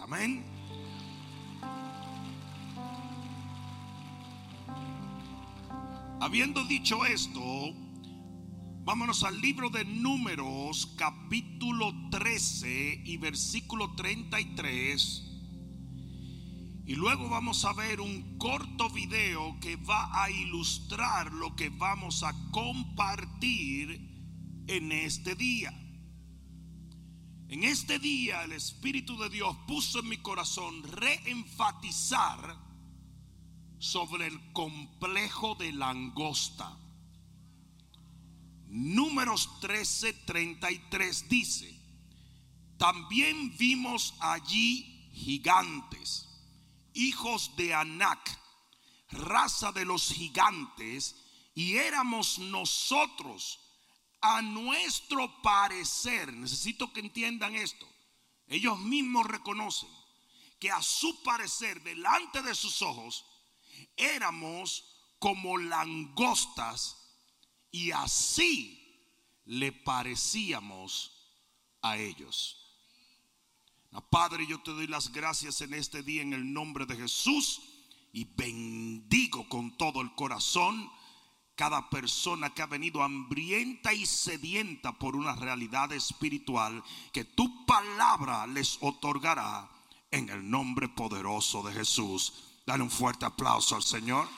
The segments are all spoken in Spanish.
Amén. Habiendo dicho esto, vámonos al libro de Números, capítulo 13 y versículo 33. Y luego vamos a ver un corto video que va a ilustrar lo que vamos a compartir en este día. En este día el Espíritu de Dios puso en mi corazón reenfatizar sobre el complejo de langosta. Números 13:33 dice, también vimos allí gigantes, hijos de Anac, raza de los gigantes, y éramos nosotros a nuestro parecer, necesito que entiendan esto, ellos mismos reconocen que a su parecer, delante de sus ojos, éramos como langostas y así le parecíamos a ellos. Padre, yo te doy las gracias en este día en el nombre de Jesús y bendigo con todo el corazón cada persona que ha venido hambrienta y sedienta por una realidad espiritual que tu palabra les otorgará en el nombre poderoso de Jesús. Dale un fuerte aplauso al Señor.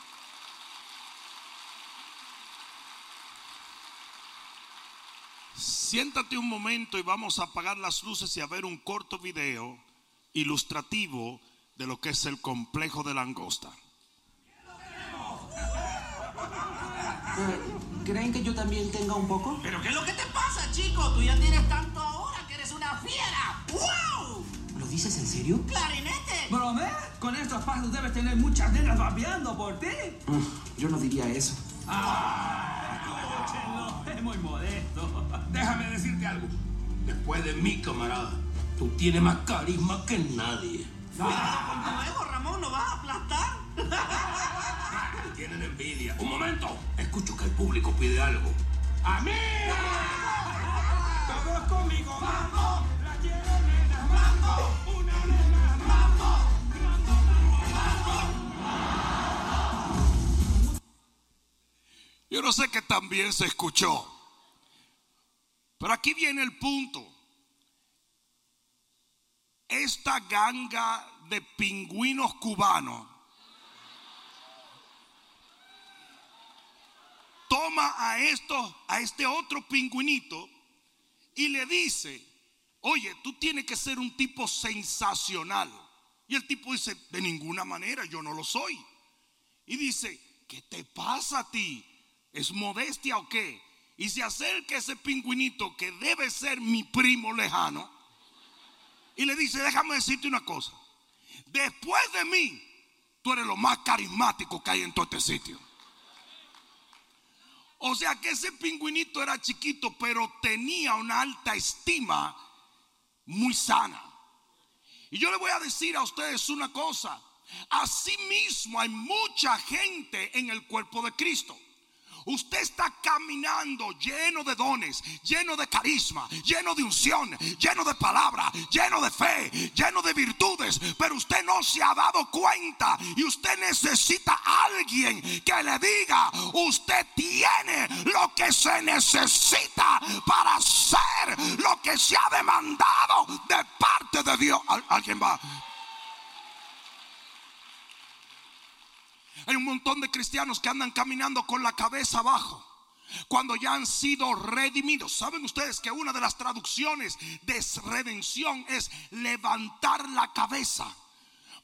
Siéntate un momento y vamos a apagar las luces y a ver un corto video ilustrativo de lo que es el complejo de langosta. ¿Creen que yo también tenga un poco? ¿Pero qué es lo que te pasa, chico? Tú ya tienes tanto ahora que eres una fiera. ¡Wow! ¿Lo dices en serio? ¡Clarinete! ¿Brome? Con estos pasos debes tener muchas nenas babeando por ti. Mm, yo no diría eso. ¡Ah! Escúchenlo, es muy modesto. Déjame decirte algo. Después de mí, camarada, tú tienes más carisma que nadie. Cuidado con tu ego, Ramón, ¿no vas a aplastar? Tienen envidia. Un momento. Escucho que el público pide algo. ¡A mí! Todos conmigo, vamos. La quiero nena, vamos. Una nena, vamos. Yo no sé que también se escuchó. Pero aquí viene el punto. Esta ganga de pingüinos cubanos toma a esto, a este otro pingüinito y le dice, oye, tú tienes que ser un tipo sensacional. Y el tipo dice, de ninguna manera, yo no lo soy. Y dice, ¿qué te pasa a ti? ¿Es modestia o qué? Y se acerca ese pingüinito que debe ser mi primo lejano. Y le dice, déjame decirte una cosa. Después de mí, tú eres lo más carismático que hay en todo este sitio. O sea que ese pingüinito era chiquito, pero tenía una alta estima muy sana. Y yo le voy a decir a ustedes una cosa. Asimismo hay mucha gente en el cuerpo de Cristo Usted está caminando lleno de dones, lleno de carisma, lleno de unción, lleno de palabra, lleno de fe, lleno de virtudes, pero usted no se ha dado cuenta y usted necesita a alguien que le diga, usted tiene lo que se necesita para hacer lo que se ha demandado de parte de Dios. Alguien va. Hay un montón de cristianos que andan caminando con la cabeza abajo. Cuando ya han sido redimidos. ¿Saben ustedes que una de las traducciones de redención es levantar la cabeza?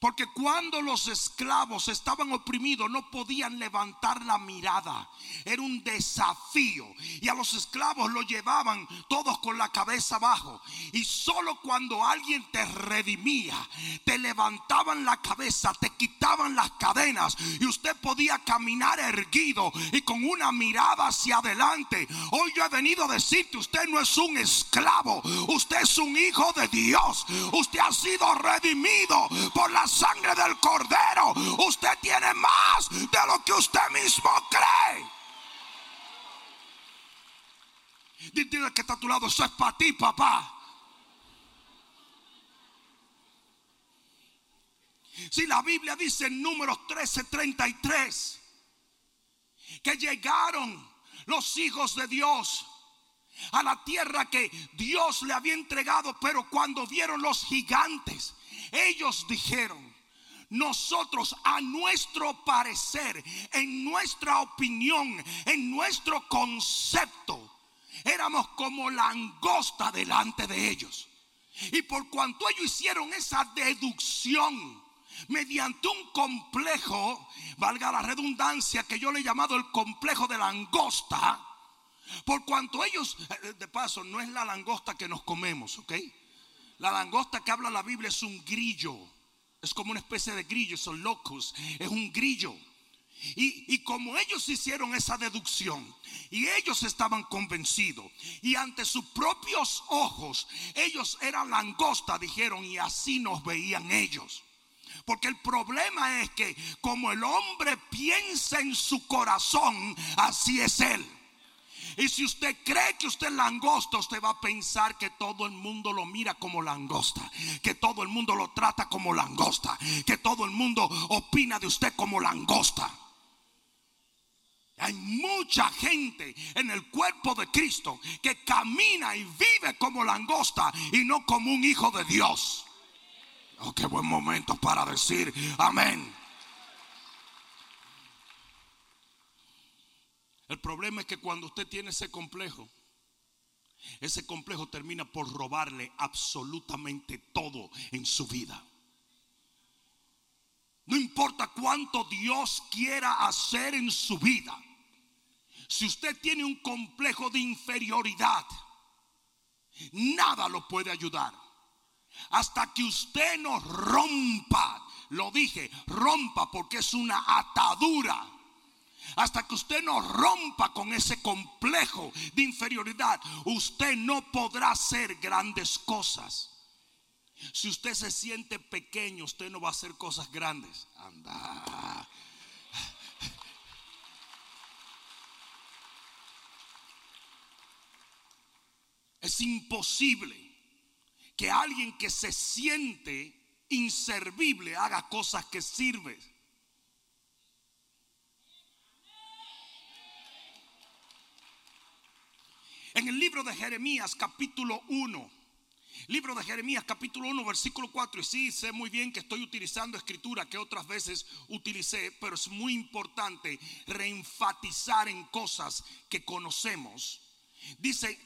Porque cuando los esclavos estaban oprimidos no podían levantar la mirada. Era un desafío. Y a los esclavos lo llevaban todos con la cabeza abajo. Y solo cuando alguien te redimía, te levantaban la cabeza, te quitaban las cadenas y usted podía caminar erguido y con una mirada hacia adelante. Hoy yo he venido a decirte, usted no es un esclavo, usted es un hijo de Dios. Usted ha sido redimido por la sangre del cordero. Usted tiene más de lo que usted mismo cree. Dile que está a tu lado, eso es para ti, papá. Si la Biblia dice en números 13:33 que llegaron los hijos de Dios a la tierra que Dios le había entregado, pero cuando vieron los gigantes, ellos dijeron, nosotros a nuestro parecer, en nuestra opinión, en nuestro concepto, éramos como langosta delante de ellos. Y por cuanto ellos hicieron esa deducción mediante un complejo, valga la redundancia que yo le he llamado el complejo de langosta, por cuanto ellos, eh, de paso, no es la langosta que nos comemos, ¿ok? La langosta que habla la Biblia es un grillo. Es como una especie de grillo, son locos. Es un grillo. Y, y, como ellos hicieron esa deducción y ellos estaban convencidos y ante sus propios ojos ellos eran langosta, dijeron, y así nos veían ellos. Porque el problema es que como el hombre piensa en su corazón, así es él. Y si usted cree que usted es langosta, usted va a pensar que todo el mundo lo mira como langosta, que todo el mundo lo trata como langosta, que todo el mundo opina de usted como langosta. Hay mucha gente en el cuerpo de Cristo que camina y vive como langosta y no como un hijo de Dios. Oh, qué buen momento para decir amén. El problema es que cuando usted tiene ese complejo, ese complejo termina por robarle absolutamente todo en su vida. No importa cuánto Dios quiera hacer en su vida. Si usted tiene un complejo de inferioridad, nada lo puede ayudar. Hasta que usted no rompa, lo dije, rompa porque es una atadura hasta que usted no rompa con ese complejo de inferioridad, usted no podrá hacer grandes cosas. Si usted se siente pequeño, usted no va a hacer cosas grandes. Anda. Es imposible que alguien que se siente inservible haga cosas que sirven. En el libro de Jeremías capítulo 1, libro de Jeremías capítulo 1 versículo 4, y sí sé muy bien que estoy utilizando escritura que otras veces utilicé, pero es muy importante reenfatizar en cosas que conocemos. Dice,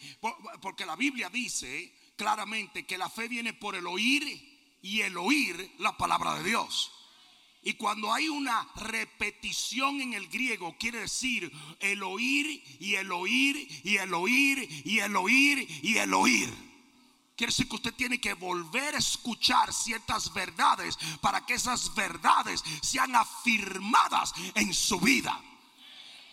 porque la Biblia dice claramente que la fe viene por el oír y el oír la palabra de Dios. Y cuando hay una repetición en el griego, quiere decir el oír y el oír y el oír y el oír y el oír. Quiere decir que usted tiene que volver a escuchar ciertas verdades para que esas verdades sean afirmadas en su vida.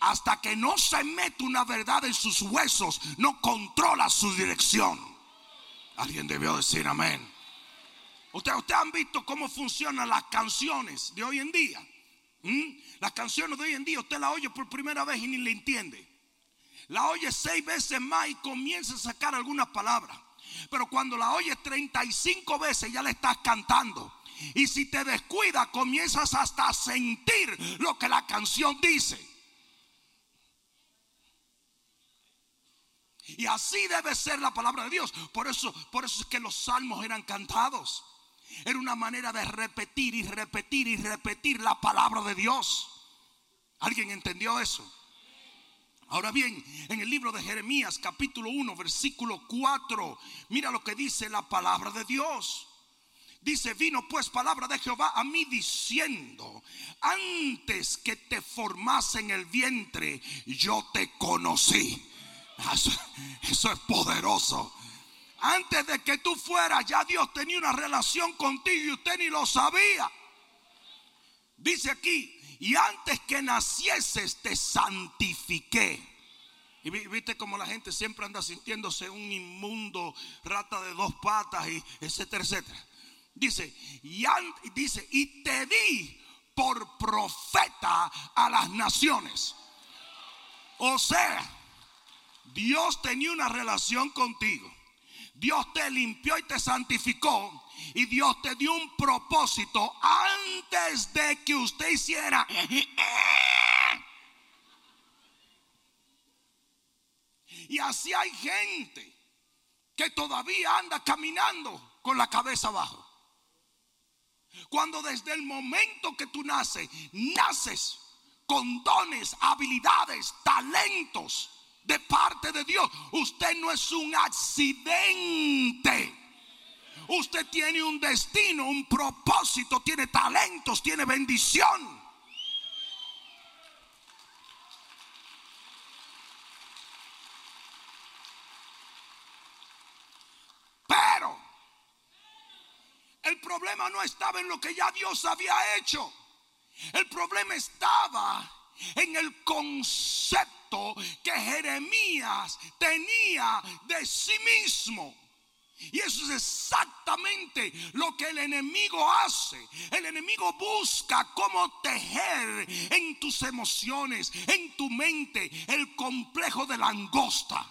Hasta que no se mete una verdad en sus huesos, no controla su dirección. Alguien debió decir amén. Ustedes han visto cómo funcionan las canciones de hoy en día. ¿Mm? Las canciones de hoy en día usted la oye por primera vez y ni le entiende. La oye seis veces más y comienza a sacar algunas palabras. Pero cuando la oye 35 veces ya le estás cantando. Y si te descuidas comienzas hasta a sentir lo que la canción dice. Y así debe ser la palabra de Dios. Por eso, por eso es que los salmos eran cantados. Era una manera de repetir y repetir y repetir la palabra de Dios. ¿Alguien entendió eso? Ahora bien, en el libro de Jeremías capítulo 1 versículo 4, mira lo que dice la palabra de Dios. Dice, vino pues palabra de Jehová a mí diciendo, antes que te formase en el vientre, yo te conocí. Eso, eso es poderoso. Antes de que tú fueras, ya Dios tenía una relación contigo y usted ni lo sabía. Dice aquí, y antes que nacieses te santifiqué. Y viste como la gente siempre anda sintiéndose un inmundo, rata de dos patas, y etcétera, etcétera. Dice, y, dice, y te di por profeta a las naciones. O sea, Dios tenía una relación contigo. Dios te limpió y te santificó. Y Dios te dio un propósito antes de que usted hiciera. Y así hay gente que todavía anda caminando con la cabeza abajo. Cuando desde el momento que tú naces, naces con dones, habilidades, talentos de parte de Dios. Usted no es un accidente. Usted tiene un destino, un propósito, tiene talentos, tiene bendición. Pero el problema no estaba en lo que ya Dios había hecho. El problema estaba en el concepto que Jeremías tenía de sí mismo. Y eso es exactamente lo que el enemigo hace. El enemigo busca cómo tejer en tus emociones, en tu mente, el complejo de langosta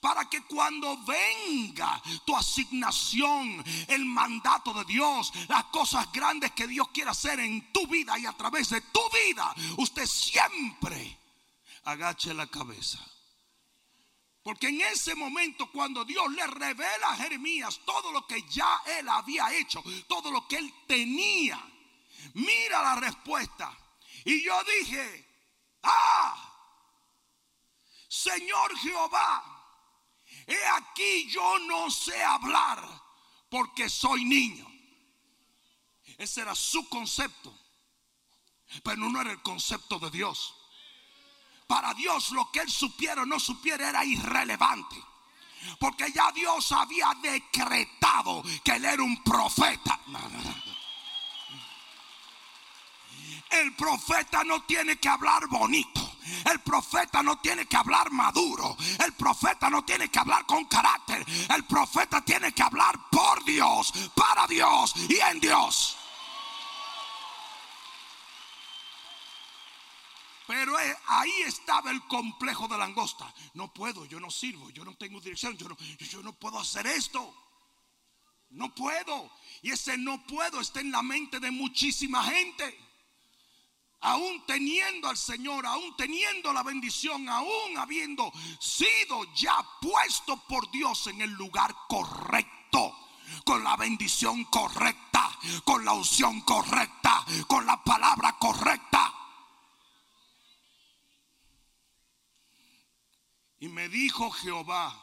para que cuando venga tu asignación, el mandato de Dios, las cosas grandes que Dios quiere hacer en tu vida y a través de tu vida, usted siempre agache la cabeza. Porque en ese momento cuando Dios le revela a Jeremías todo lo que ya él había hecho, todo lo que él tenía, mira la respuesta. Y yo dije, ah, Señor Jehová, He aquí yo no sé hablar porque soy niño. Ese era su concepto. Pero no era el concepto de Dios. Para Dios lo que él supiera o no supiera era irrelevante. Porque ya Dios había decretado que él era un profeta. El profeta no tiene que hablar bonito. El profeta no tiene que hablar maduro. El profeta no tiene que hablar con carácter. El profeta tiene que hablar por Dios, para Dios y en Dios. Pero eh, ahí estaba el complejo de langosta. No puedo, yo no sirvo, yo no tengo dirección, yo no, yo no puedo hacer esto. No puedo. Y ese no puedo está en la mente de muchísima gente aún teniendo al Señor, aún teniendo la bendición, aún habiendo sido ya puesto por Dios en el lugar correcto, con la bendición correcta, con la unción correcta, con la palabra correcta. Y me dijo Jehová,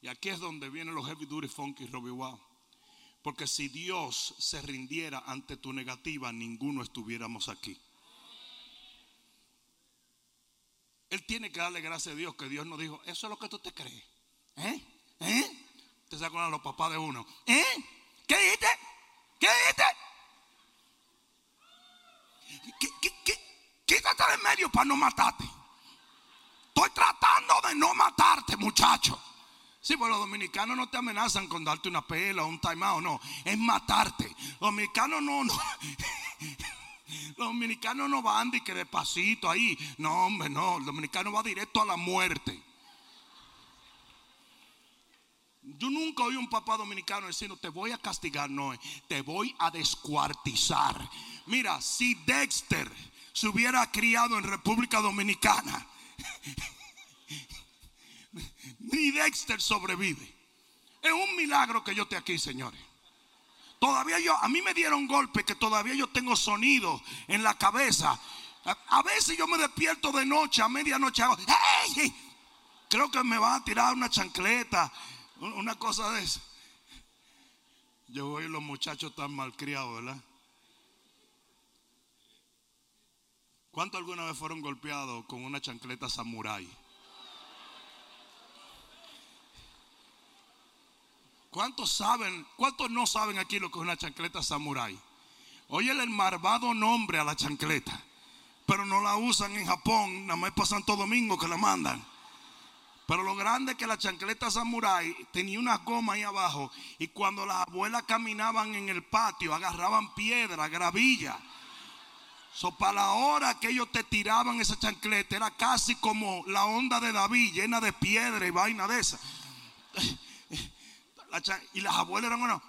y aquí es donde vienen los heavy duty funky Robbie Wow. Porque si Dios se rindiera ante tu negativa, ninguno estuviéramos aquí. Él tiene que darle gracias a Dios que Dios nos dijo, eso es lo que tú te crees. ¿Eh? ¿Eh? Te sacan a los papás de uno. ¿Eh? ¿Qué dijiste? ¿Qué dijiste? Quítate de medio para no matarte. Estoy no matarte, muchacho. Sí, pues los dominicanos no te amenazan con darte una pela o un timeout, no. Es matarte. Los dominicanos no, no. Los dominicanos no van de que despacito ahí. No, hombre, no. El dominicano va directo a la muerte. Yo nunca oí un papá dominicano diciendo, te voy a castigar, no, te voy a descuartizar. Mira, si Dexter se hubiera criado en República Dominicana, ni Dexter sobrevive. Es un milagro que yo esté aquí, señores. Todavía yo, a mí me dieron golpe que todavía yo tengo sonido en la cabeza. A, veces yo me despierto de noche, a medianoche. Creo que me van a tirar una chancleta, una cosa de eso. Yo veo los muchachos tan malcriados, ¿verdad? ¿Cuántos alguna vez fueron golpeados con una chancleta samurai? ¿Cuántos saben, cuántos no saben aquí lo que es una chancleta samurai? Oye el malvado nombre a la chancleta, pero no la usan en Japón, nada más para Santo Domingo que la mandan. Pero lo grande es que la chancleta samurai tenía una goma ahí abajo y cuando las abuelas caminaban en el patio agarraban piedra, gravilla. So, para la hora que ellos te tiraban esa chancleta era casi como la onda de David llena de piedra y vaina de esa y las abuelas eran uno.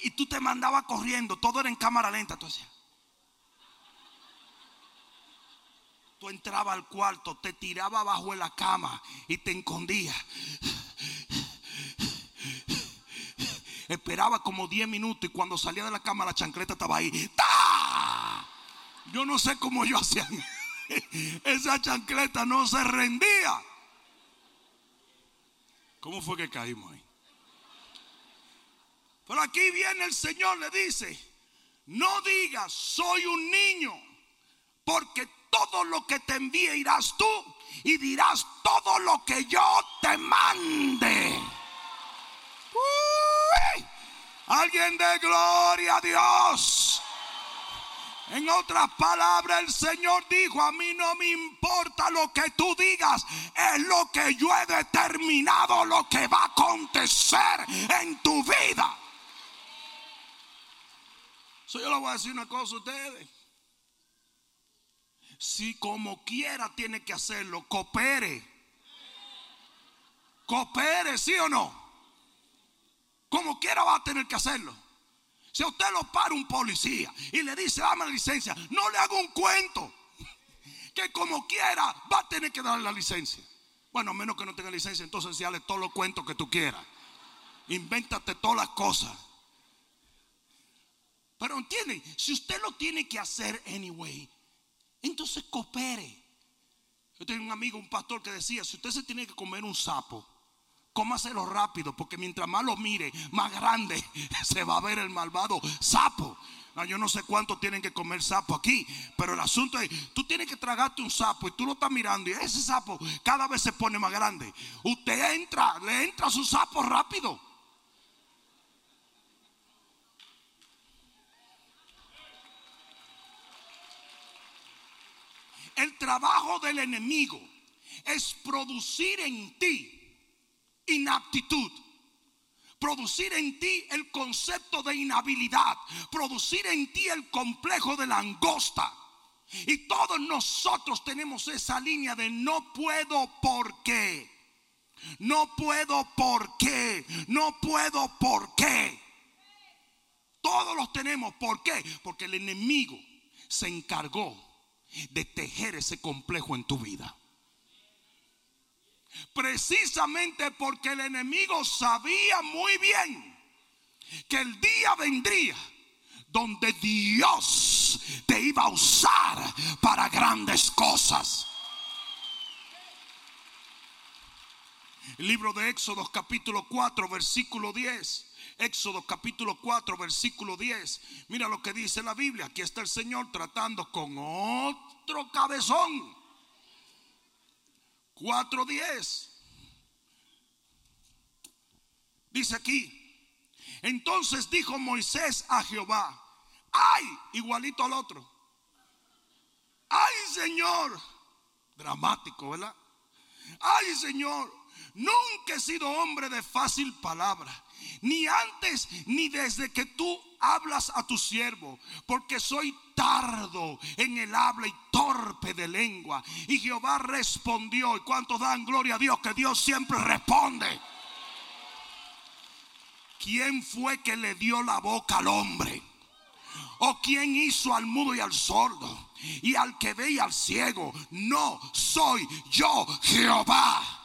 Y tú te mandabas corriendo, todo era en cámara lenta. Tú entrabas al cuarto, te tirabas abajo de la cama y te escondías. Esperaba como 10 minutos y cuando salía de la cama la chancleta estaba ahí. ¡Ta! Yo no sé cómo yo hacía. Esa chancleta no se rendía. ¿Cómo fue que caímos ahí? Pero aquí viene el Señor, le dice, no digas, soy un niño, porque todo lo que te envíe irás tú y dirás todo lo que yo te mande. Uy, Alguien de gloria a Dios. En otras palabras, el Señor dijo, a mí no me importa lo que tú digas, es lo que yo he determinado, lo que va a acontecer en tu vida. So, yo le voy a decir una cosa a ustedes. Si como quiera tiene que hacerlo, coopere. Coopere, ¿sí o no? Como quiera va a tener que hacerlo. Si usted lo para un policía y le dice, dame la licencia, no le haga un cuento. Que como quiera va a tener que darle la licencia. Bueno, a menos que no tenga licencia, entonces sí, dale todos los cuentos que tú quieras. Invéntate todas las cosas. Pero entiende, si usted lo tiene que hacer anyway, entonces coopere. Yo tengo un amigo, un pastor que decía, si usted se tiene que comer un sapo, cómaselo rápido, porque mientras más lo mire, más grande se va a ver el malvado sapo. No, yo no sé cuánto tienen que comer sapo aquí, pero el asunto es, tú tienes que tragarte un sapo y tú lo estás mirando y ese sapo cada vez se pone más grande. Usted entra, le entra a su sapo rápido. El trabajo del enemigo es producir en ti inaptitud. Producir en ti el concepto de inhabilidad. Producir en ti el complejo de la angosta. Y todos nosotros tenemos esa línea de no puedo porque. No puedo porque. No puedo porque. Todos los tenemos. ¿Por qué? Porque el enemigo se encargó de tejer ese complejo en tu vida. Precisamente porque el enemigo sabía muy bien que el día vendría donde Dios te iba a usar para grandes cosas. El libro de Éxodo capítulo 4 versículo 10. Éxodo capítulo 4 versículo 10. Mira lo que dice la Biblia. Aquí está el Señor tratando con otro cabezón. 4.10. Dice aquí. Entonces dijo Moisés a Jehová. Ay, igualito al otro. Ay, Señor. Dramático, ¿verdad? Ay, Señor. Nunca he sido hombre de fácil palabra. Ni antes ni desde que tú hablas a tu siervo. Porque soy tardo en el habla y torpe de lengua. Y Jehová respondió. ¿Y cuántos dan gloria a Dios? Que Dios siempre responde. ¿Quién fue que le dio la boca al hombre? ¿O quién hizo al mudo y al sordo? Y al que ve y al ciego. No soy yo Jehová.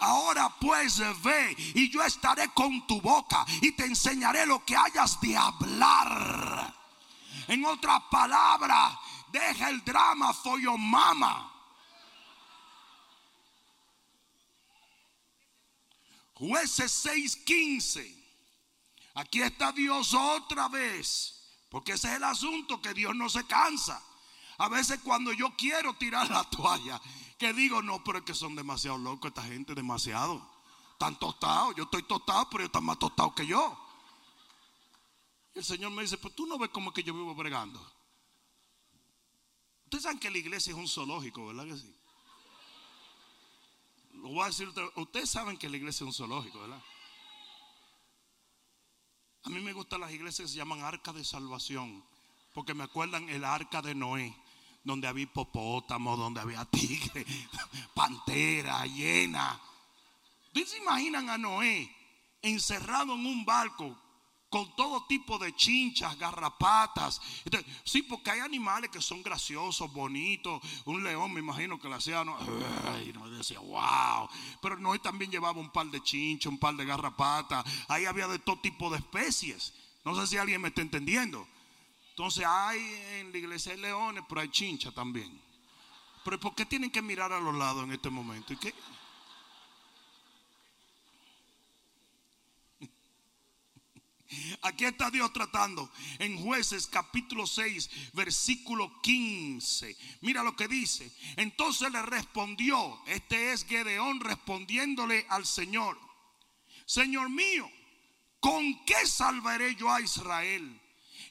Ahora pues ve y yo estaré con tu boca y te enseñaré lo que hayas de hablar. En otras palabras, deja el drama for your mama. Jueces 6:15. Aquí está Dios otra vez. Porque ese es el asunto que Dios no se cansa. A veces cuando yo quiero tirar la toalla, que digo, no, pero es que son demasiado locos esta gente, demasiado. Están tostados. Yo estoy tostado, pero ellos están más tostados que yo. Y el Señor me dice, pues tú no ves como que yo vivo bregando. Ustedes saben que la iglesia es un zoológico, ¿verdad que sí? Lo voy a decir, ustedes saben que la iglesia es un zoológico, ¿verdad? A mí me gustan las iglesias que se llaman arca de salvación, porque me acuerdan el arca de Noé, donde había hipopótamo, donde había tigre, pantera, hiena. ¿Ustedes se imaginan a Noé encerrado en un barco con todo tipo de chinchas, garrapatas? Sí, porque hay animales que son graciosos, bonitos. Un león, me imagino que le hacía, no, ay, no decía, wow. Pero Noé también llevaba un par de chinchas, un par de garrapatas. Ahí había de todo tipo de especies. No sé si alguien me está entendiendo. Entonces hay en la iglesia hay leones, pero hay chinchas también. Pero ¿por qué tienen que mirar a los lados en este momento? ¿Y qué? Aquí está Dios tratando en jueces capítulo 6, versículo 15. Mira lo que dice. Entonces le respondió, este es Gedeón respondiéndole al Señor. Señor mío, ¿con qué salvaré yo a Israel?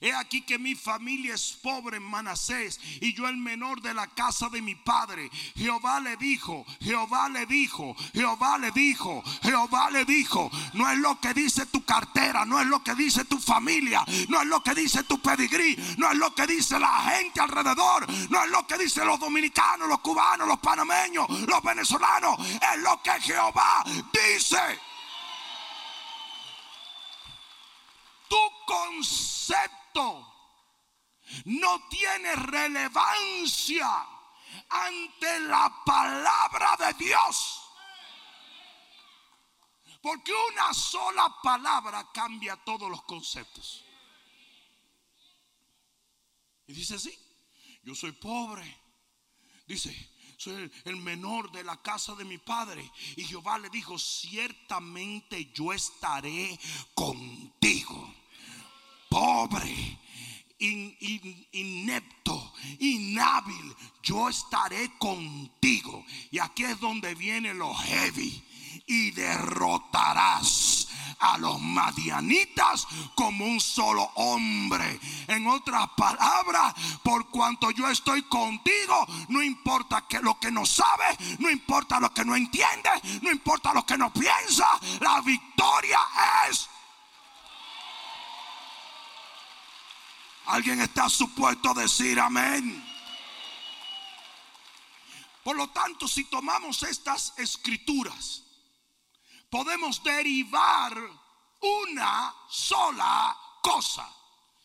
He aquí que mi familia es pobre en Manasés y yo el menor de la casa de mi padre. Jehová le dijo, Jehová le dijo, Jehová le dijo, Jehová le dijo. No es lo que dice tu cartera, no es lo que dice tu familia, no es lo que dice tu pedigrí, no es lo que dice la gente alrededor, no es lo que dicen los dominicanos, los cubanos, los panameños, los venezolanos. Es lo que Jehová dice. tu concepto no tiene relevancia ante la palabra de Dios. Porque una sola palabra cambia todos los conceptos. Y dice así, yo soy pobre. Dice, soy el, el menor de la casa de mi padre. Y Jehová le dijo, ciertamente yo estaré contigo. Pobre, in- in- inepto, inhábil, yo estaré contigo. Y aquí es donde viene lo heavy. Y derrotarás a los madianitas como un solo hombre. En otras palabras, por cuanto yo estoy contigo, no importa que lo que no sabes, no importa lo que no entiendes, no importa lo que no piensa, la victoria es. Alguien está supuesto a decir amén. Por lo tanto, si tomamos estas escrituras, podemos derivar una sola cosa.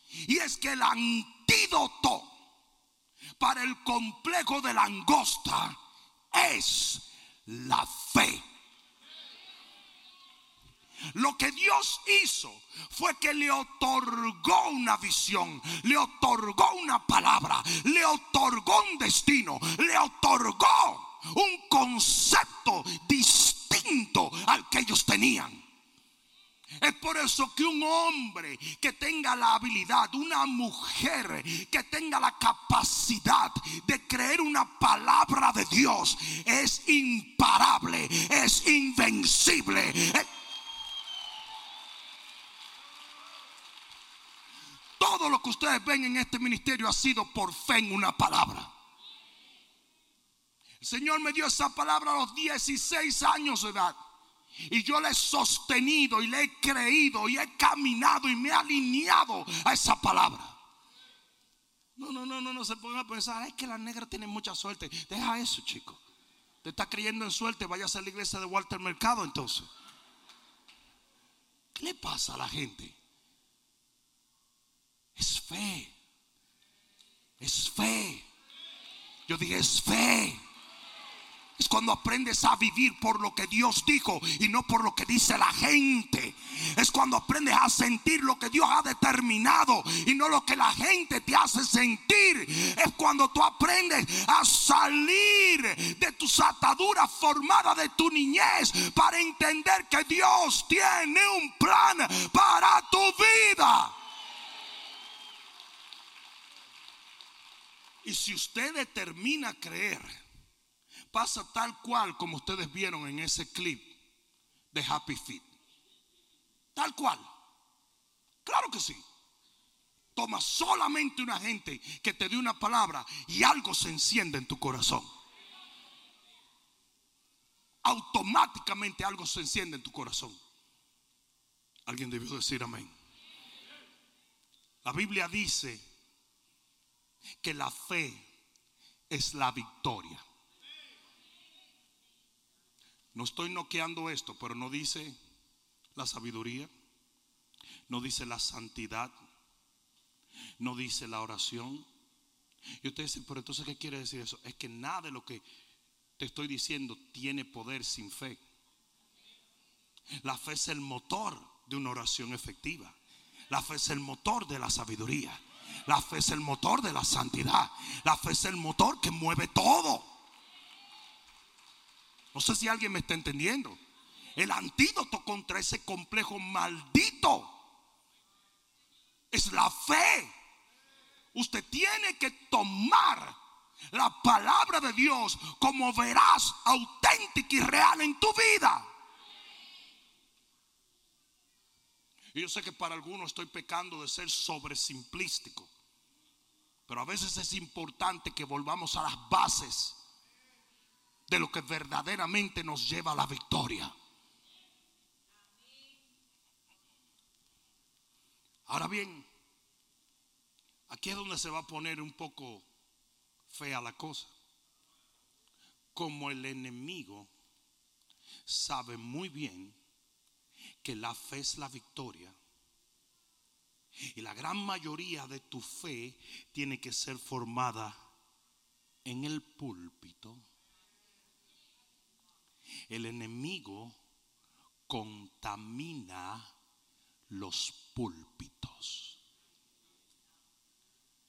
Y es que el antídoto para el complejo de langosta es la fe. Lo que Dios hizo fue que le otorgó una visión, le otorgó una palabra, le otorgó un destino, le otorgó un concepto distinto al que ellos tenían. Es por eso que un hombre que tenga la habilidad, una mujer que tenga la capacidad de creer una palabra de Dios es imparable, es invencible. Es- Todo lo que ustedes ven en este ministerio ha sido por fe en una palabra. El Señor me dio esa palabra a los 16 años de edad. Y yo le he sostenido y le he creído y he caminado y me he alineado a esa palabra. No, no, no, no, no se pongan a pensar, es que la negra tiene mucha suerte. Deja eso, chico. Te está creyendo en suerte, vaya a la iglesia de Walter Mercado entonces. ¿Qué le pasa a la gente? Es fe. Es fe. Yo dije, es fe. Es cuando aprendes a vivir por lo que Dios dijo y no por lo que dice la gente. Es cuando aprendes a sentir lo que Dios ha determinado y no lo que la gente te hace sentir. Es cuando tú aprendes a salir de tus ataduras formadas de tu niñez para entender que Dios tiene un plan para tu vida. Y si usted determina creer, pasa tal cual como ustedes vieron en ese clip de Happy Feet. Tal cual. Claro que sí. Toma solamente una gente que te dé una palabra y algo se enciende en tu corazón. Automáticamente algo se enciende en tu corazón. Alguien debió decir amén. La Biblia dice que la fe es la victoria. No estoy noqueando esto, pero no dice la sabiduría, no dice la santidad, no dice la oración. Y usted dice, pero entonces, ¿qué quiere decir eso? Es que nada de lo que te estoy diciendo tiene poder sin fe. La fe es el motor de una oración efectiva. La fe es el motor de la sabiduría. La fe es el motor de la santidad. La fe es el motor que mueve todo. No sé si alguien me está entendiendo. El antídoto contra ese complejo maldito es la fe. Usted tiene que tomar la palabra de Dios como veraz, auténtica y real en tu vida. Y yo sé que para algunos estoy pecando de ser sobresimplístico. Pero a veces es importante que volvamos a las bases de lo que verdaderamente nos lleva a la victoria. Ahora bien, aquí es donde se va a poner un poco fea la cosa. Como el enemigo sabe muy bien que la fe es la victoria. Y la gran mayoría de tu fe tiene que ser formada en el púlpito. El enemigo contamina los púlpitos.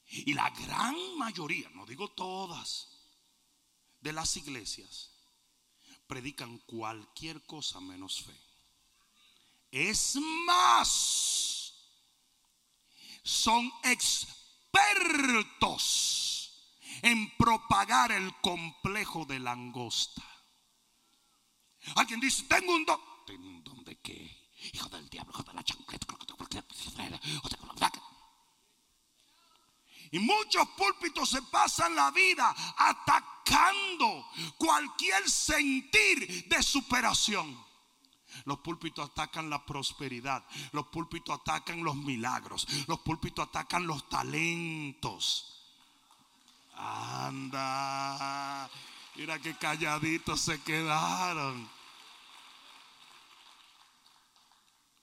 Y la gran mayoría, no digo todas, de las iglesias predican cualquier cosa menos fe. Es más, son expertos en propagar el complejo de langosta. Alguien dice, tengo un don. ¿Tengo un don de qué? Hijo del diablo, hijo de la chancleta. Y muchos púlpitos se pasan la vida atacando cualquier sentir de superación. Los púlpitos atacan la prosperidad. Los púlpitos atacan los milagros. Los púlpitos atacan los talentos. Anda. Mira qué calladitos se quedaron.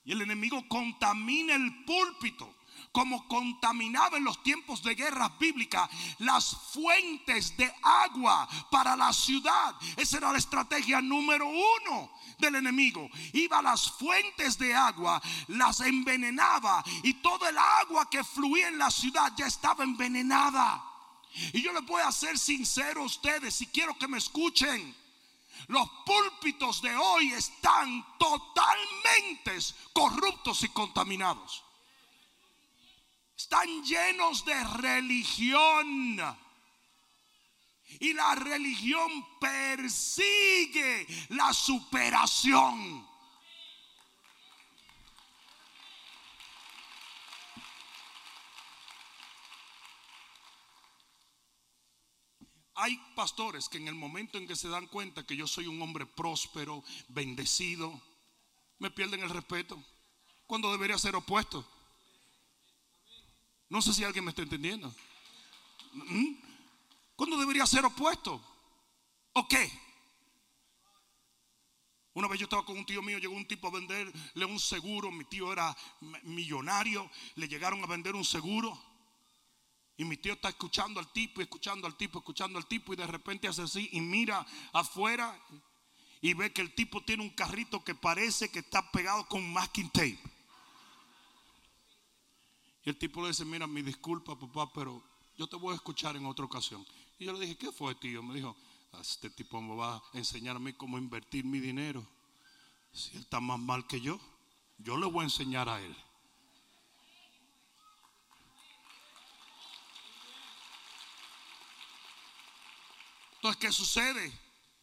Y el enemigo contamina el púlpito como contaminaba en los tiempos de guerras bíblicas las fuentes de agua para la ciudad. Esa era la estrategia número uno del enemigo. Iba a las fuentes de agua, las envenenaba y todo el agua que fluía en la ciudad ya estaba envenenada. Y yo les voy a ser sincero a ustedes y quiero que me escuchen. Los púlpitos de hoy están totalmente corruptos y contaminados. Están llenos de religión. Y la religión persigue la superación. Hay pastores que en el momento en que se dan cuenta que yo soy un hombre próspero, bendecido, me pierden el respeto. Cuando debería ser opuesto. No sé si alguien me está entendiendo. ¿Mm? ¿Cuándo debería ser opuesto? ¿O qué? Una vez yo estaba con un tío mío, llegó un tipo a venderle un seguro, mi tío era millonario, le llegaron a vender un seguro. Y mi tío está escuchando al tipo, escuchando al tipo, escuchando al tipo, y de repente hace así y mira afuera y ve que el tipo tiene un carrito que parece que está pegado con masking tape. Y el tipo le dice, mira, mi disculpa, papá, pero yo te voy a escuchar en otra ocasión. Y yo le dije, ¿qué fue, tío? Me dijo, este tipo me va a enseñar a mí cómo invertir mi dinero. Si él está más mal que yo, yo le voy a enseñar a él. Entonces, ¿qué sucede?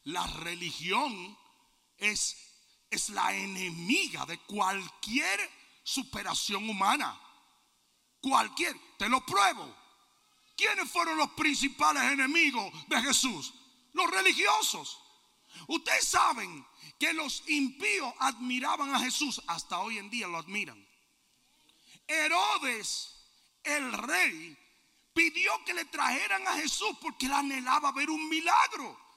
La religión es, es la enemiga de cualquier superación humana. Cualquier, te lo pruebo. ¿Quiénes fueron los principales enemigos de Jesús? Los religiosos. Ustedes saben que los impíos admiraban a Jesús, hasta hoy en día lo admiran. Herodes, el rey, pidió que le trajeran a Jesús porque él anhelaba ver un milagro.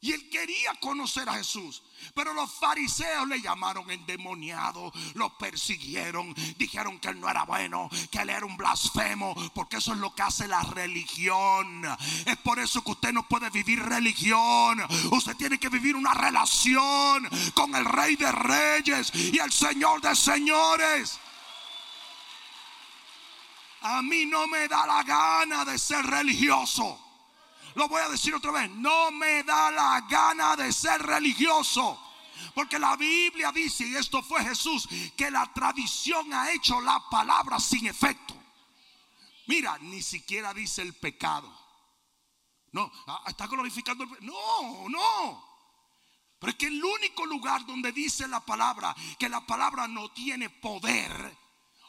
Y él quería conocer a Jesús. Pero los fariseos le llamaron endemoniado, lo persiguieron, dijeron que él no era bueno, que él era un blasfemo, porque eso es lo que hace la religión. Es por eso que usted no puede vivir religión. Usted tiene que vivir una relación con el Rey de Reyes y el Señor de Señores. A mí no me da la gana de ser religioso. Lo voy a decir otra vez. No me da la gana de ser religioso. Porque la Biblia dice, y esto fue Jesús, que la tradición ha hecho la palabra sin efecto. Mira, ni siquiera dice el pecado. No, ah, está glorificando el No, no. Pero es que el único lugar donde dice la palabra que la palabra no tiene poder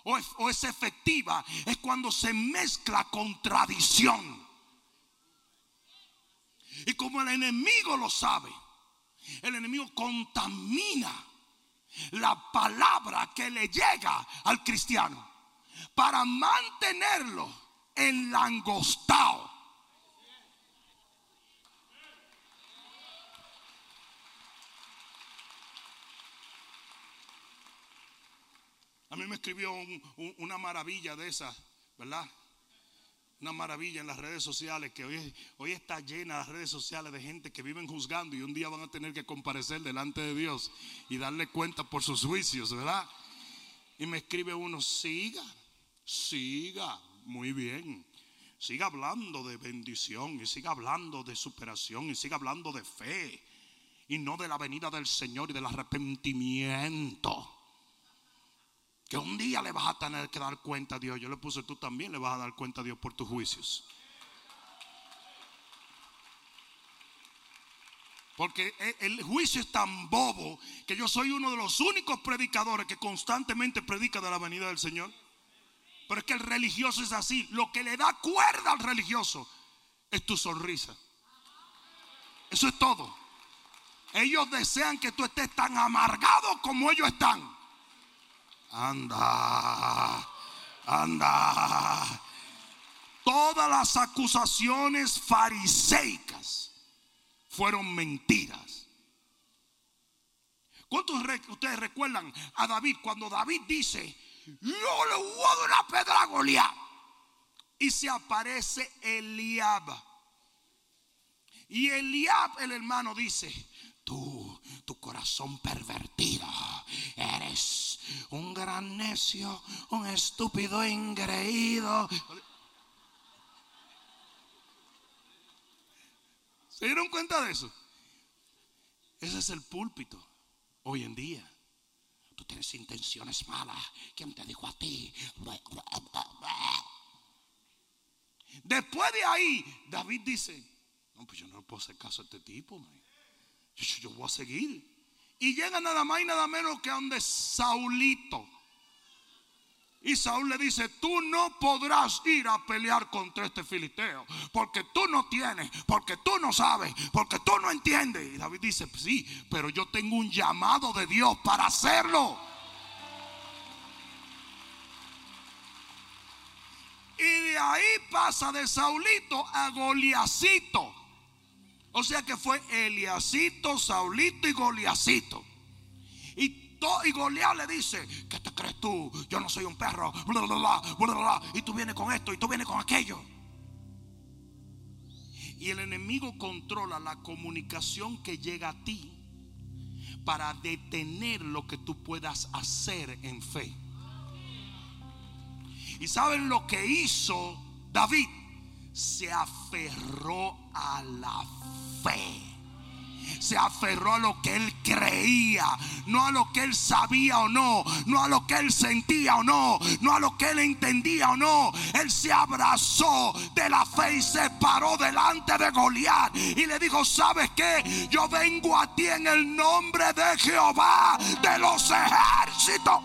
o es efectiva es cuando se mezcla con tradición. Y como el enemigo lo sabe, el enemigo contamina la palabra que le llega al cristiano para mantenerlo enlangostado. A mí me escribió una maravilla de esas, ¿verdad? Una maravilla en las redes sociales que hoy, hoy está llena las redes sociales de gente que viven juzgando y un día van a tener que comparecer delante de Dios y darle cuenta por sus juicios, ¿verdad? Y me escribe uno, siga, siga, muy bien. Siga hablando de bendición y siga hablando de superación y siga hablando de fe y no de la venida del Señor y del arrepentimiento. Que un día le vas a tener que dar cuenta a Dios. Yo le puse, tú también le vas a dar cuenta a Dios por tus juicios. Porque el juicio es tan bobo que yo soy uno de los únicos predicadores que constantemente predica de la venida del Señor. Pero es que el religioso es así. Lo que le da cuerda al religioso es tu sonrisa. Eso es todo. Ellos desean que tú estés tan amargado como ellos están. Anda, anda. Todas las acusaciones fariseicas fueron mentiras. ¿Cuántos ustedes recuerdan a David cuando David dice, yo le voy a dar una pedra a Goliat? Y se aparece Eliab. Y Eliab, el hermano, dice, tú, tu corazón pervertido, eres un gran necio, un estúpido engreído. ¿Se dieron cuenta de eso? Ese es el púlpito hoy en día. Tú tienes intenciones malas. ¿Quién te dijo a ti? Después de ahí, David dice, no, pues yo no puedo hacer caso a este tipo. Yo voy a seguir. Y llega nada más y nada menos que a donde Saulito. Y Saúl le dice, tú no podrás ir a pelear contra este filisteo, porque tú no tienes, porque tú no sabes, porque tú no entiendes. Y David dice, sí, pero yo tengo un llamado de Dios para hacerlo. Y de ahí pasa de Saulito a Goliacito. O sea que fue Eliasito, Saulito y Goliacito. Y, Goliat le dice, ¿qué te crees tú? Yo no soy un perro. y tú vienes con esto y tú vienes con aquello. Y el enemigo controla la comunicación que llega a ti para detener lo que tú puedas hacer en fe. ¿Y saben lo que hizo David? Se aferró a la fe. Se aferró a lo que él creía, no a lo que él sabía o no, no a lo que él sentía o no, no a lo que él entendía o no. Él se abrazó de la fe y se paró delante de Goliat y le dijo: ¿Sabes qué? Yo vengo a ti en el nombre de Jehová de los ejércitos.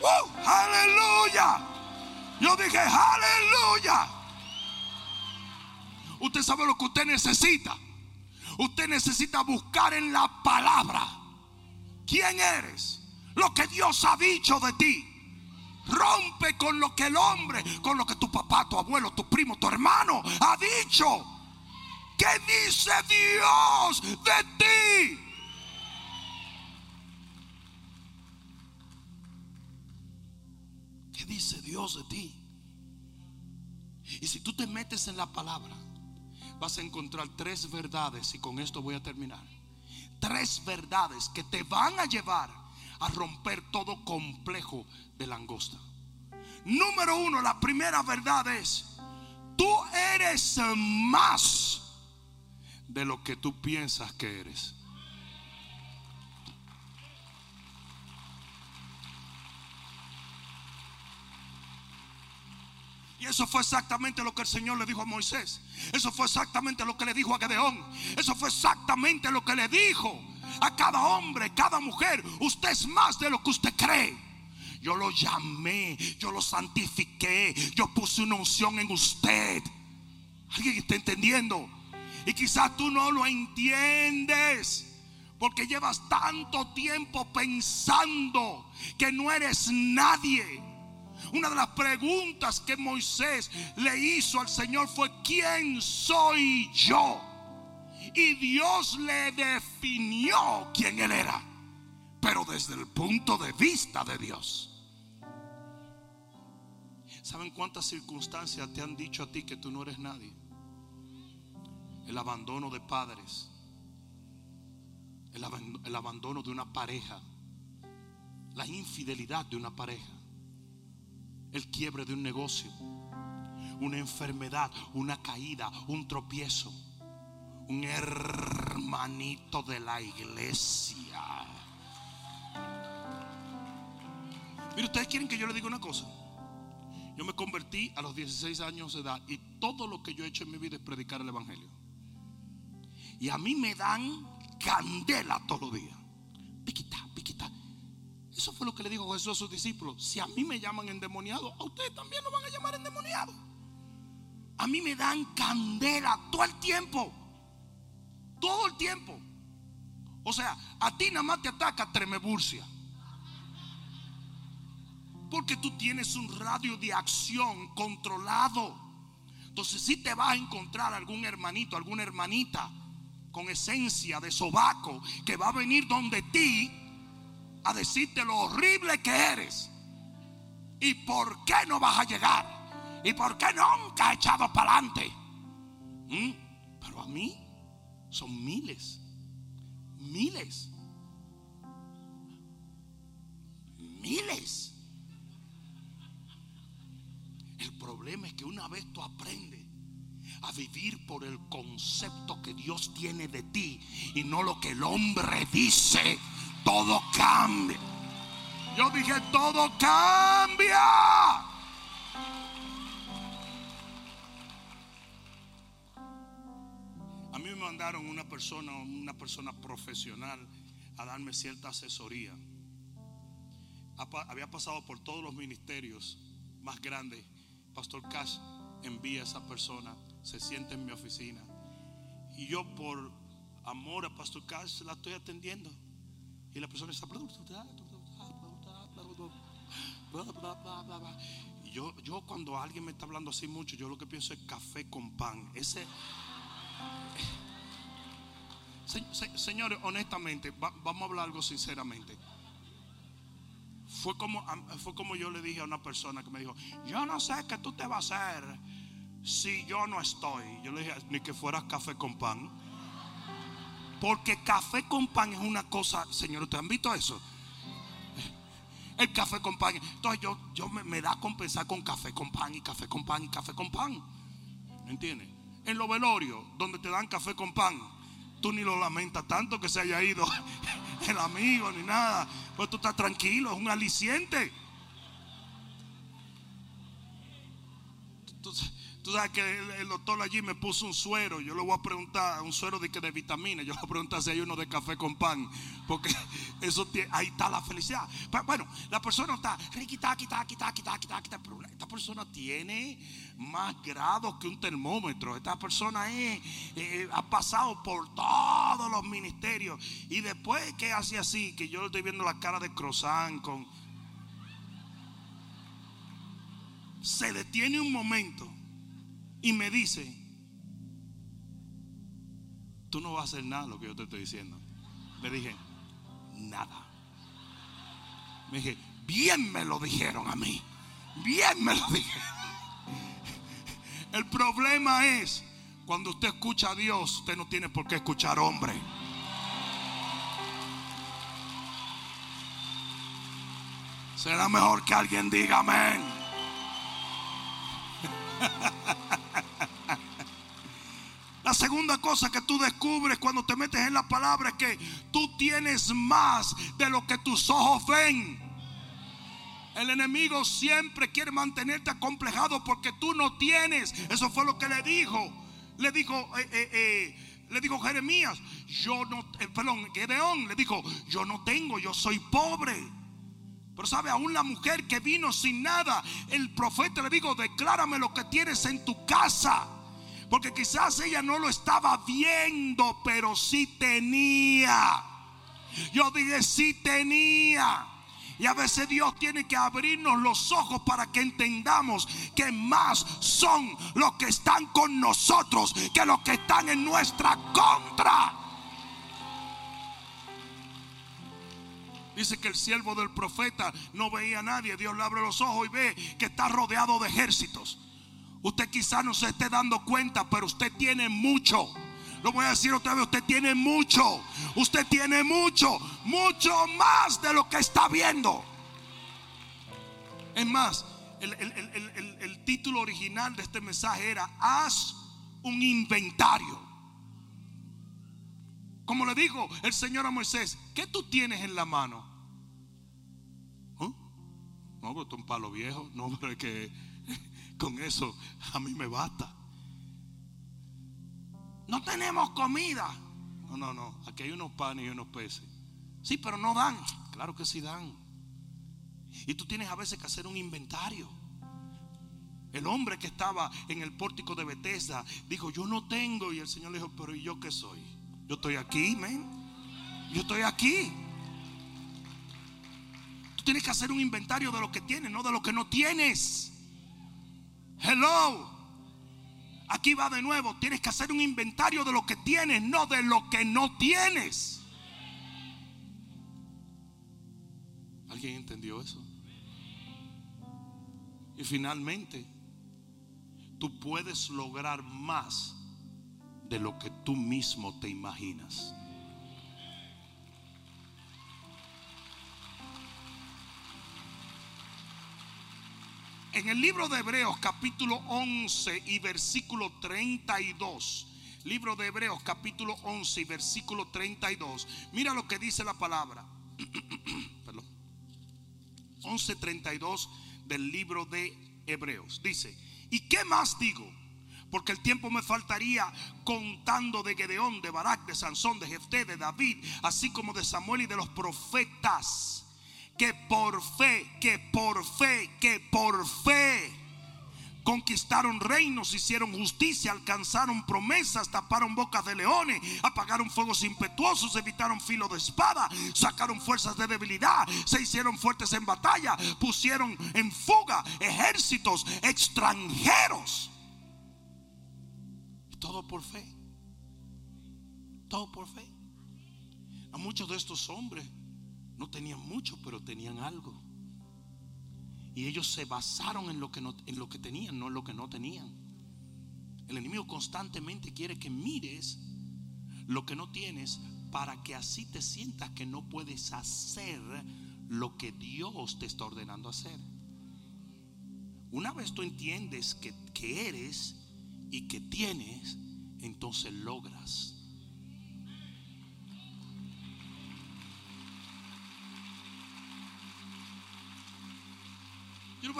¡Uh! ¡Aleluya! Yo dije, aleluya. Usted sabe lo que usted necesita. Usted necesita buscar en la palabra quién eres, lo que Dios ha dicho de ti. Rompe con lo que el hombre, con lo que tu papá, tu abuelo, tu primo, tu hermano ha dicho. ¿Qué dice Dios de ti? ¿Qué dice Dios de ti? Y si tú te metes en la palabra, vas a encontrar tres verdades y con esto voy a terminar. Tres verdades que te van a llevar a romper todo complejo de langosta. Número uno, la primera verdad es, tú eres más de lo que tú piensas que eres. Eso fue exactamente lo que el Señor le dijo a Moisés. Eso fue exactamente lo que le dijo a Gedeón. Eso fue exactamente lo que le dijo a cada hombre, cada mujer. Usted es más de lo que usted cree. Yo lo llamé, yo lo santifiqué, yo puse una unción en usted. ¿Alguien está entendiendo? Y quizás tú no lo entiendes. Porque llevas tanto tiempo pensando que no eres nadie. Una de las preguntas que Moisés le hizo al Señor fue, ¿quién soy yo? Y Dios le definió quién él era, pero desde el punto de vista de Dios. ¿Saben cuántas circunstancias te han dicho a ti que tú no eres nadie? El abandono de padres, el, aban- el abandono de una pareja, la infidelidad de una pareja el quiebre de un negocio, una enfermedad, una caída, un tropiezo, un hermanito de la iglesia. Mire, ustedes quieren que yo les diga una cosa. Yo me convertí a los 16 años de edad y todo lo que yo he hecho en mi vida es predicar el Evangelio. Y a mí me dan candela todos los días. Eso fue lo que le dijo Jesús a sus discípulos. Si a mí me llaman endemoniado, a ustedes también lo van a llamar endemoniado. A mí me dan candela todo el tiempo. Todo el tiempo. O sea, a ti nada más te ataca tremeburcia. Porque tú tienes un radio de acción controlado. Entonces, si te vas a encontrar algún hermanito, alguna hermanita con esencia de sobaco que va a venir donde ti a decirte lo horrible que eres. ¿Y por qué no vas a llegar? ¿Y por qué nunca has echado para adelante? ¿Mm? Pero a mí son miles, miles, miles. El problema es que una vez tú aprendes a vivir por el concepto que Dios tiene de ti y no lo que el hombre dice, todo cambia. Yo dije, todo cambia. A mí me mandaron una persona, una persona profesional a darme cierta asesoría. Había pasado por todos los ministerios más grandes. Pastor Cash envía a esa persona, se siente en mi oficina. Y yo por amor a Pastor Cash la estoy atendiendo. Y la persona está y yo, yo cuando alguien me está hablando así mucho, yo lo que pienso es café con pan. Ese Se- se- señores, honestamente, va- vamos a hablar algo sinceramente. Fue como, fue como yo le dije a una persona que me dijo, yo no sé qué tú te vas a hacer si yo no estoy. Yo le dije, ni que fuera café con pan. Porque café con pan es una cosa, señor, ¿ustedes han visto eso? El café con pan. Entonces yo, yo me, me da con pensar con café con pan y café con pan y café con pan. ¿Me entiendes? En los velorios, donde te dan café con pan, tú ni lo lamentas tanto que se haya ido el amigo ni nada. Pues tú estás tranquilo, es un aliciente. Tú, tú sabes que el, doctor allí me puso un suero. Yo le voy a preguntar, un suero de, que de vitamina. Yo le voy a preguntar si hay uno de café con pan. Porque eso tie- ahí está la felicidad. Bueno, la persona está riquita, quita, quita, quita, quita, quita. Pero esta persona tiene más grados que un termómetro. Esta persona eh, ha pasado por todos los ministerios. Y después que hace así, que yo le estoy viendo la cara de croissant con. se detiene un momento y me dice, tú no vas a hacer nada lo que yo te estoy diciendo. Le dije, nada. Me dije, bien me lo dijeron a mí. Bien me lo dijeron. El problema es, cuando usted escucha a Dios, usted no tiene por qué escuchar hombre. Será mejor que alguien diga amén. La segunda cosa que tú descubres cuando te metes en la palabra es que tú tienes más de lo que tus ojos ven. El enemigo siempre quiere mantenerte acomplejado porque tú no tienes. Eso fue lo que le dijo. Le dijo, eh, eh, eh, le dijo Jeremías, yo no, perdón, Gedeón le dijo, yo no tengo, yo soy pobre. Pero sabe, aún la mujer que vino sin nada, el profeta le dijo, declárame lo que tienes en tu casa. Porque quizás ella no lo estaba viendo, pero sí tenía. Yo dije, sí tenía. Y a veces Dios tiene que abrirnos los ojos para que entendamos que más son los que están con nosotros que los que están en nuestra contra. Dice que el siervo del profeta no veía a nadie. Dios le abre los ojos y ve que está rodeado de ejércitos. Usted quizás no se esté dando cuenta, pero usted tiene mucho. Lo voy a decir otra vez, usted tiene mucho. Usted tiene mucho, mucho más de lo que está viendo. Es más, el, título original de este mensaje era, haz un inventario. Como le dijo el Señor a Moisés, ¿qué tú tienes en la mano? ¿Oh? No, pero esto es un palo viejo. No, pero es que con eso a mí me basta. No tenemos comida. No, no, no. Aquí hay unos panes y unos peces. Sí, pero no dan. Claro que sí dan. Y tú tienes a veces que hacer un inventario. El hombre que estaba en el pórtico de Bethesda dijo, yo no tengo. Y el Señor le dijo, pero ¿y yo qué soy? Yo estoy aquí, men. Yo estoy aquí. Tú tienes que hacer un inventario de lo que tienes, no de lo que no tienes. Hello. Aquí va de nuevo. Tienes que hacer un inventario de lo que tienes, no de lo que no tienes. ¿Alguien entendió eso? Y finalmente, tú puedes lograr más de lo que tú mismo te imaginas. En el libro de Hebreos capítulo 11 y versículo 32. Libro de Hebreos capítulo 11 y versículo 32. Mira lo que dice la palabra. Perdón. 11:32 del libro de Hebreos. Dice, ¿y qué más digo? Porque el tiempo me faltaría contando de Gedeón, de Barak, de Sansón, de Jefté, de David, así como de Samuel y de los profetas, que por fe, que por fe, que por fe conquistaron reinos, hicieron justicia, alcanzaron promesas, taparon bocas de leones, apagaron fuegos impetuosos, evitaron filo de espada, sacaron fuerzas de debilidad, se hicieron fuertes en batalla, pusieron en fuga ejércitos extranjeros. Todo por fe. Todo por fe. A muchos de estos hombres no tenían mucho, pero tenían algo. Y ellos se basaron en lo que, no, en lo que tenían, no en lo que no tenían. El enemigo constantemente quiere que mires lo que no tienes para que así te sientas que no puedes hacer lo que Dios te está ordenando hacer. Una vez tú entiendes que, que eres y que tienes, entonces logras.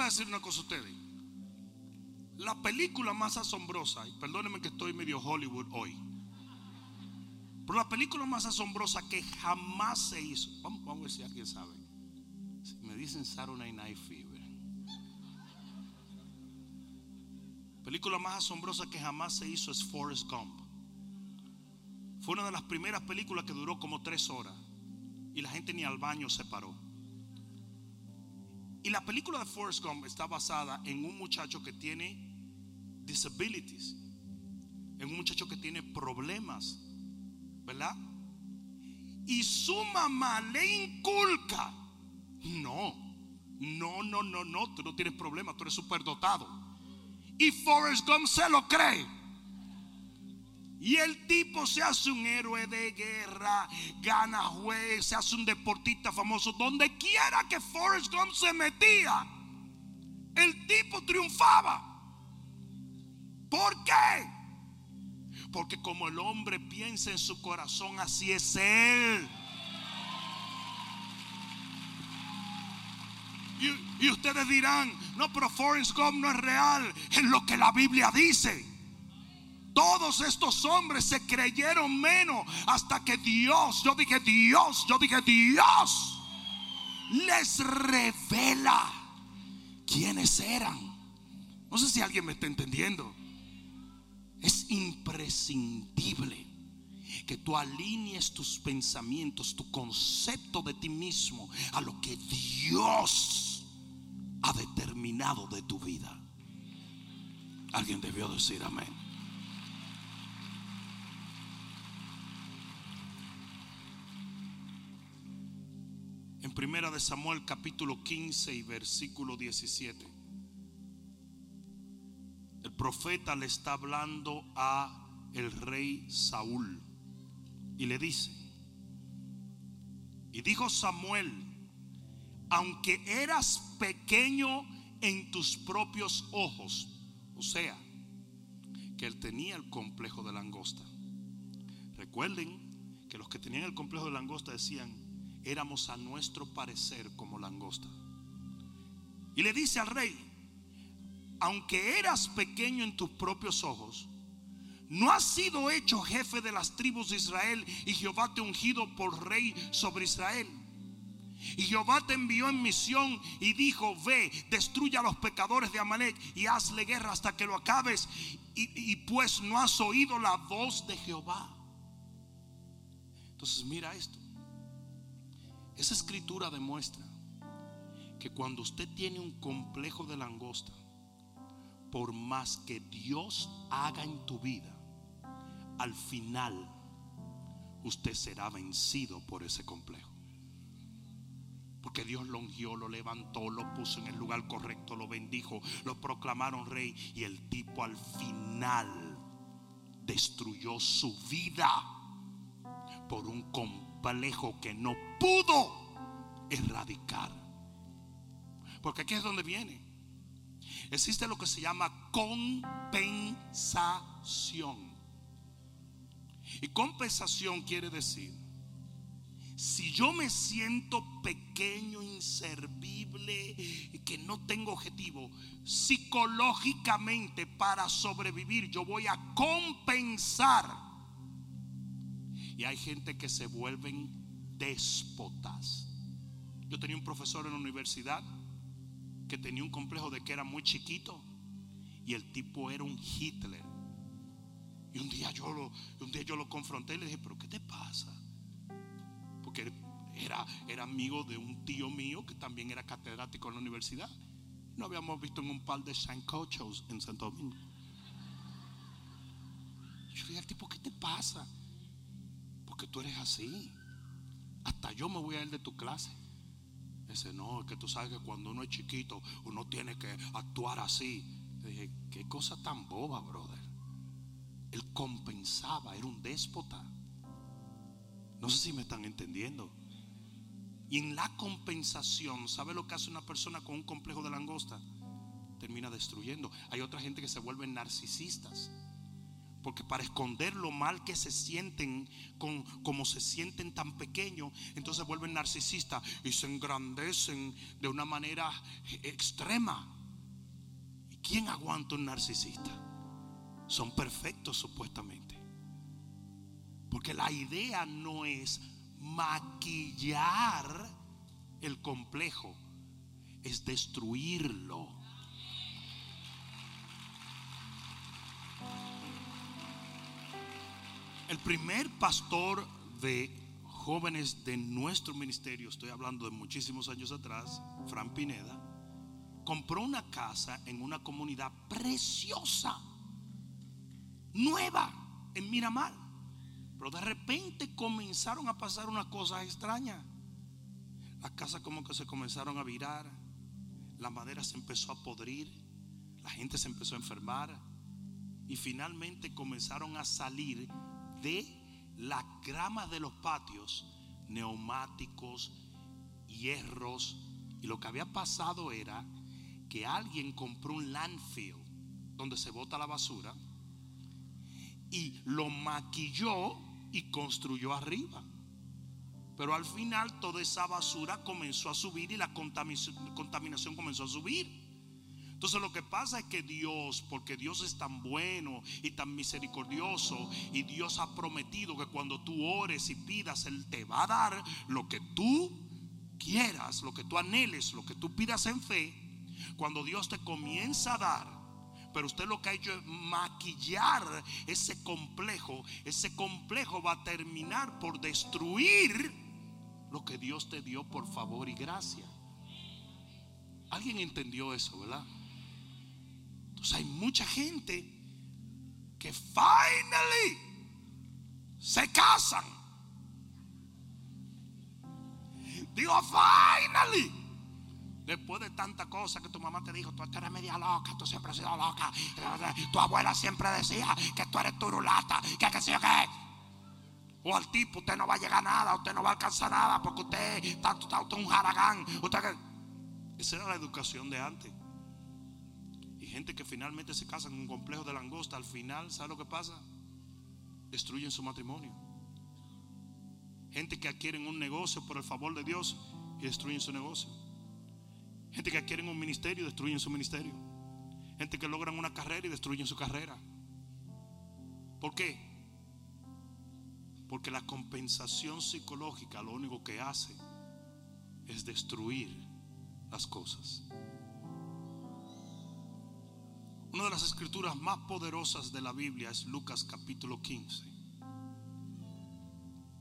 Voy a decir una cosa a ustedes. La película más asombrosa, y perdónenme que estoy medio Hollywood hoy, pero la película más asombrosa que jamás se hizo, vamos, a ver si alguien sabe. Si me dicen Saturday Night Fever. Película más asombrosa que jamás se hizo es Forrest Gump. Fue una de las primeras películas que duró como tres horas y la gente ni al baño se paró. Y la película de Forrest Gump está basada en un muchacho que tiene disabilities, en un muchacho que tiene problemas, ¿verdad? Y su mamá le inculca, no, no, no, no, no, tú no tienes problema, tú eres superdotado. Y Forrest Gump se lo cree. Y el tipo se hace un héroe de guerra, gana juez, se hace un deportista famoso. Donde quiera que Forrest Gump se metía, el tipo triunfaba. ¿Por qué? Porque como el hombre piensa en su corazón, así es él. Y, y ustedes dirán, no, pero Forrest Gump no es real. Es lo que la Biblia dice. Todos estos hombres se creyeron menos hasta que Dios, yo dije Dios, yo dije Dios, les revela quiénes eran. No sé si alguien me está entendiendo. Es imprescindible que tú alinees tus pensamientos, tu concepto de ti mismo a lo que Dios ha determinado de tu vida. Alguien debió decir amén. Primera de Samuel capítulo 15 y versículo 17. El profeta le está hablando a el rey Saúl y le dice, y dijo Samuel, aunque eras pequeño en tus propios ojos, o sea, que él tenía el complejo de langosta. Recuerden que los que tenían el complejo de langosta decían, éramos a nuestro parecer como langosta. Y le dice al rey, aunque eras pequeño en tus propios ojos, no has sido hecho jefe de las tribus de Israel y Jehová te ungido por rey sobre Israel. Y Jehová te envió en misión y dijo, ve, destruye a los pecadores de Amalek y hazle guerra hasta que lo acabes. Y, y pues no has oído la voz de Jehová. Entonces mira esto. Esa escritura demuestra que cuando usted tiene un complejo de langosta, por más que Dios haga en tu vida, al final usted será vencido por ese complejo. Porque Dios lo ungió, lo levantó, lo puso en el lugar correcto, lo bendijo, lo proclamaron rey y el tipo al final destruyó su vida por un complejo que no pudo erradicar. Porque aquí es donde viene. Existe lo que se llama compensación. Y compensación quiere decir, si yo me siento pequeño, inservible, que no tengo objetivo, psicológicamente para sobrevivir yo voy a compensar. Y hay gente que se vuelven déspotas. Yo tenía un profesor en la universidad que tenía un complejo de que era muy chiquito y el tipo era un Hitler. Y un día yo lo, un día yo lo confronté y le dije, pero ¿qué te pasa? Porque era, era amigo de un tío mío que también era catedrático en la universidad. No habíamos visto en un par de sancochos en Santo Domingo. Yo le dije al tipo, ¿qué te pasa? Porque tú eres así. Hasta yo me voy a ir de tu clase. Dice, no, es que tú sabes que cuando uno es chiquito, uno tiene que actuar así. Le dije, qué cosa tan boba, brother. Él compensaba, era un déspota. No sé si me están entendiendo. Y en la compensación, ¿sabe lo que hace una persona con un complejo de langosta? Termina destruyendo. Hay otra gente que se vuelven narcisistas. Porque para esconder lo mal que se sienten, con, como se sienten tan pequeños, entonces vuelven narcisistas y se engrandecen de una manera extrema. ¿Y quién aguanta un narcisista? Son perfectos supuestamente. Porque la idea no es maquillar el complejo, es destruirlo. El primer pastor de jóvenes de nuestro ministerio, estoy hablando de muchísimos años atrás, Fran Pineda, compró una casa en una comunidad preciosa, nueva, en Miramar. Pero de repente comenzaron a pasar unas cosas extrañas. Las casas como que se comenzaron a virar, la madera se empezó a podrir, la gente se empezó a enfermar y finalmente comenzaron a salir de las gramas de los patios neumáticos, hierros. Y lo que había pasado era que alguien compró un landfill donde se bota la basura y lo maquilló y construyó arriba. Pero al final toda esa basura comenzó a subir y la contaminación, comenzó a subir. Entonces lo que pasa es que Dios, porque Dios es tan bueno y tan misericordioso y Dios ha prometido que cuando tú ores y pidas, Él te va a dar lo que tú quieras, lo que tú anheles, lo que tú pidas en fe. Cuando Dios te comienza a dar, pero usted lo que ha hecho es maquillar ese complejo, ese complejo va a terminar por destruir lo que Dios te dio por favor y gracia. ¿Alguien entendió eso, verdad? Entonces hay mucha gente que finally se casan. Digo, finally. Después de tanta cosa que tu mamá te dijo, tú eres media loca, tú siempre has sido loca. Tu abuela siempre decía que tú eres turulata, que qué sé yo qué. O al tipo, usted no va a llegar a nada, usted no va a alcanzar nada porque usted está, está, está un jaragán. Esa era la educación de antes. Gente que finalmente se casan en un complejo de langosta, al final, ¿sabe lo que pasa? Destruyen su matrimonio. Gente que adquieren un negocio por el favor de Dios y destruyen su negocio. Gente que adquieren un ministerio y destruyen su ministerio. Gente que logran una carrera y destruyen su carrera. ¿Por qué? Porque la compensación psicológica lo único que hace es destruir las cosas. Una de las escrituras más poderosas de la Biblia es Lucas capítulo 15,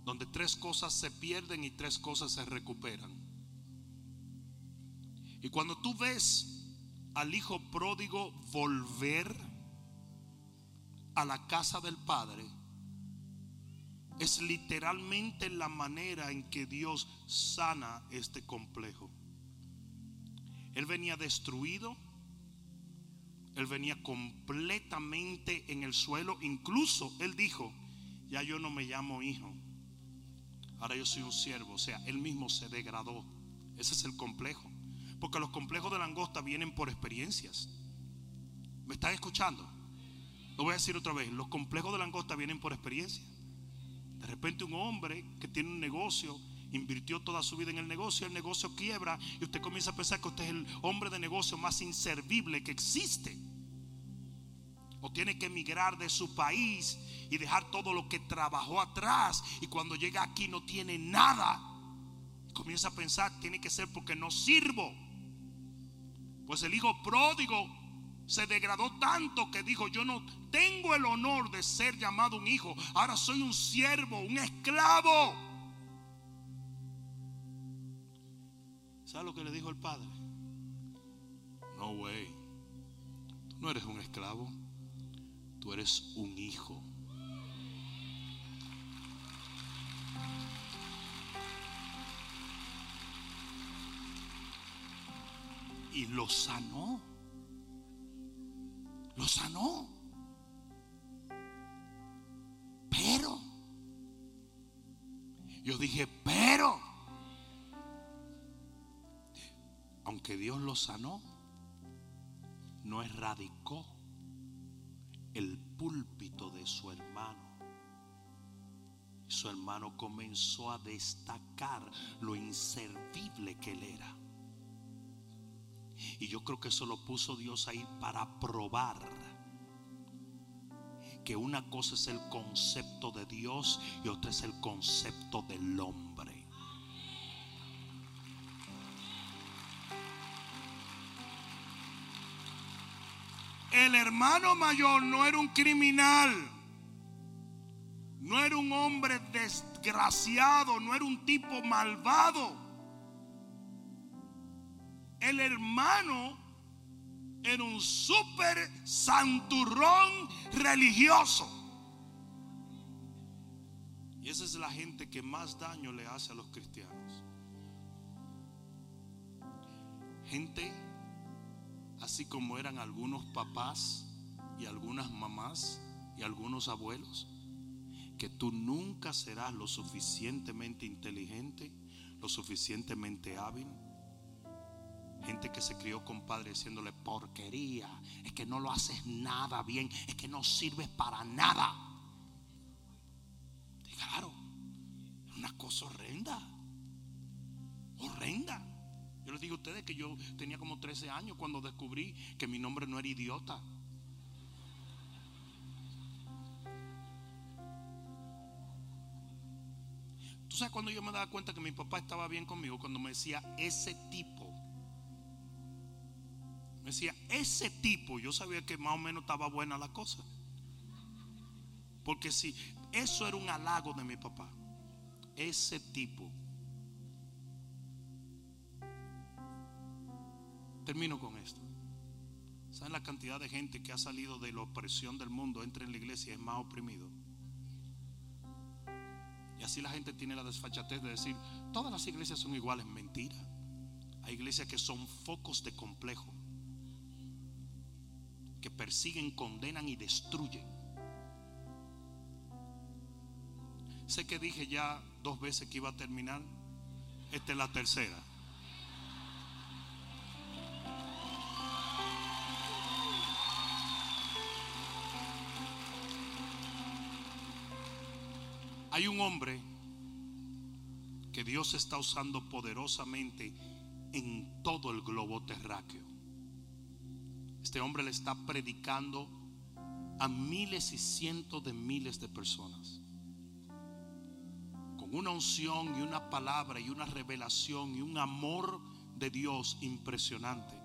donde tres cosas se pierden y tres cosas se recuperan. Y cuando tú ves al hijo pródigo volver a la casa del Padre, es literalmente la manera en que Dios sana este complejo. Él venía destruido, él venía completamente en el suelo, incluso él dijo, ya yo no me llamo hijo, ahora yo soy un siervo, o sea, él mismo se degradó. Ese es el complejo. Porque los complejos de langosta vienen por experiencias. ¿Me están escuchando? Lo voy a decir otra vez. Los complejos de langosta vienen por experiencia. De repente un hombre que tiene un negocio, invirtió toda su vida en el negocio, el negocio quiebra y usted comienza a pensar que usted es el hombre de negocio más inservible que existe. O tiene que emigrar de su país y dejar todo lo que trabajó atrás y cuando llega aquí no tiene nada. Comienza a pensar, tiene que ser porque no sirvo. Pues el hijo pródigo se degradó tanto que dijo, yo no tengo el honor de ser llamado un hijo, ahora soy un siervo, un esclavo. ¿Sabe lo que le dijo el padre? No, way. Tú no eres un esclavo, tú eres un hijo. y lo sanó. Lo sanó. Pero, yo dije, pero, aunque Dios lo sanó, no erradicó el púlpito de su hermano. Su hermano comenzó a destacar lo inservible que él era. Y yo creo que eso lo puso Dios ahí para probar que una cosa es el concepto de Dios y otra es el concepto del hombre. El hermano mayor no era un criminal, no era un hombre desgraciado, no era un tipo malvado el hermano era un súper santurrón religioso. Y esa es la gente que más daño le hace a los cristianos. Gente, así como eran algunos papás y algunas mamás y algunos abuelos, que tú nunca serás lo suficientemente inteligente, lo suficientemente hábil. Gente que se crió con padres diciéndole porquería, es que no lo haces nada bien, es que no sirves para nada. Claro, una cosa horrenda, horrenda. Yo les digo a ustedes que yo tenía como 13 años cuando descubrí que mi nombre no era idiota. Tú sabes cuando yo me daba cuenta que mi papá estaba bien conmigo, cuando me decía ese tipo. Me decía ese tipo, yo sabía que más o menos estaba buena la cosa. Porque si eso era un halago de mi papá, ese tipo. Termino con esto. ¿Saben la cantidad de gente que ha salido de la opresión del mundo, entra en la iglesia y es más oprimido? Y así la gente tiene la desfachatez de decir, todas las iglesias son iguales. Mentira. Hay iglesias que son focos de complejo, que persiguen, condenan y destruyen. Sé que dije ya dos veces que iba a terminar. Esta es la tercera. Hay un hombre que Dios está usando poderosamente en todo el globo terráqueo. Este hombre le está predicando a miles y cientos de miles de personas. Con una unción y una palabra y una revelación y un amor de Dios impresionante.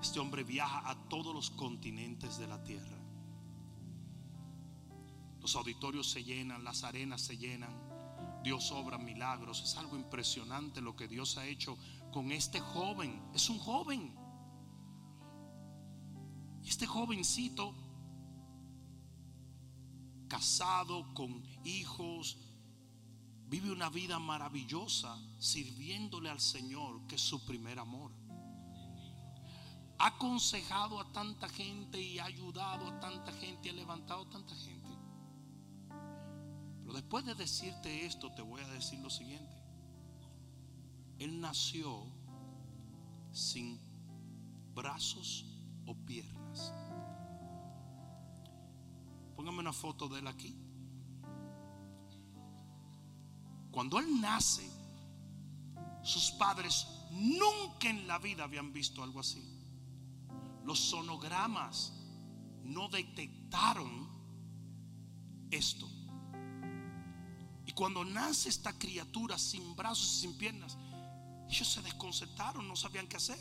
Este hombre viaja a todos los continentes de la tierra. Los auditorios se llenan, las arenas se llenan. Dios obra milagros. Es algo impresionante lo que Dios ha hecho con este joven. Es un joven. Este jovencito, casado con hijos, vive una vida maravillosa sirviéndole al Señor, que es su primer amor. Ha aconsejado a tanta gente y ha ayudado a tanta gente y ha levantado a tanta gente. Después de decirte esto, te voy a decir lo siguiente. Él nació sin brazos o piernas. Póngame una foto de él aquí. Cuando él nace, sus padres nunca en la vida habían visto algo así. Los sonogramas no detectaron esto. Y cuando nace esta criatura sin brazos y sin piernas, ellos se desconcertaron, no sabían qué hacer.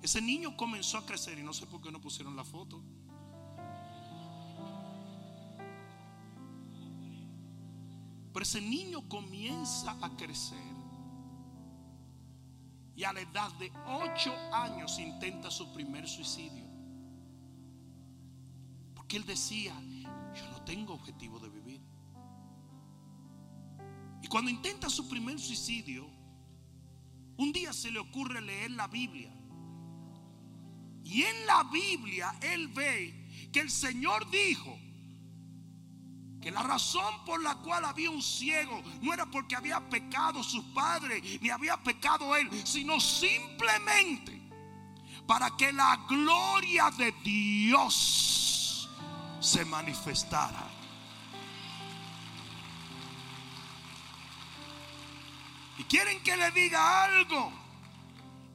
Ese niño comenzó a crecer y no sé por qué no pusieron la foto. Pero ese niño comienza a crecer. Y a la edad de 8 años intenta su primer suicidio. Porque él decía, yo no tengo objetivo de vivir. Cuando intenta su primer suicidio, un día se le ocurre leer la Biblia. Y en la Biblia él ve que el Señor dijo que la razón por la cual había un ciego no era porque había pecado sus padres ni había pecado él, sino simplemente para que la gloria de Dios se manifestara. Quieren que le diga algo.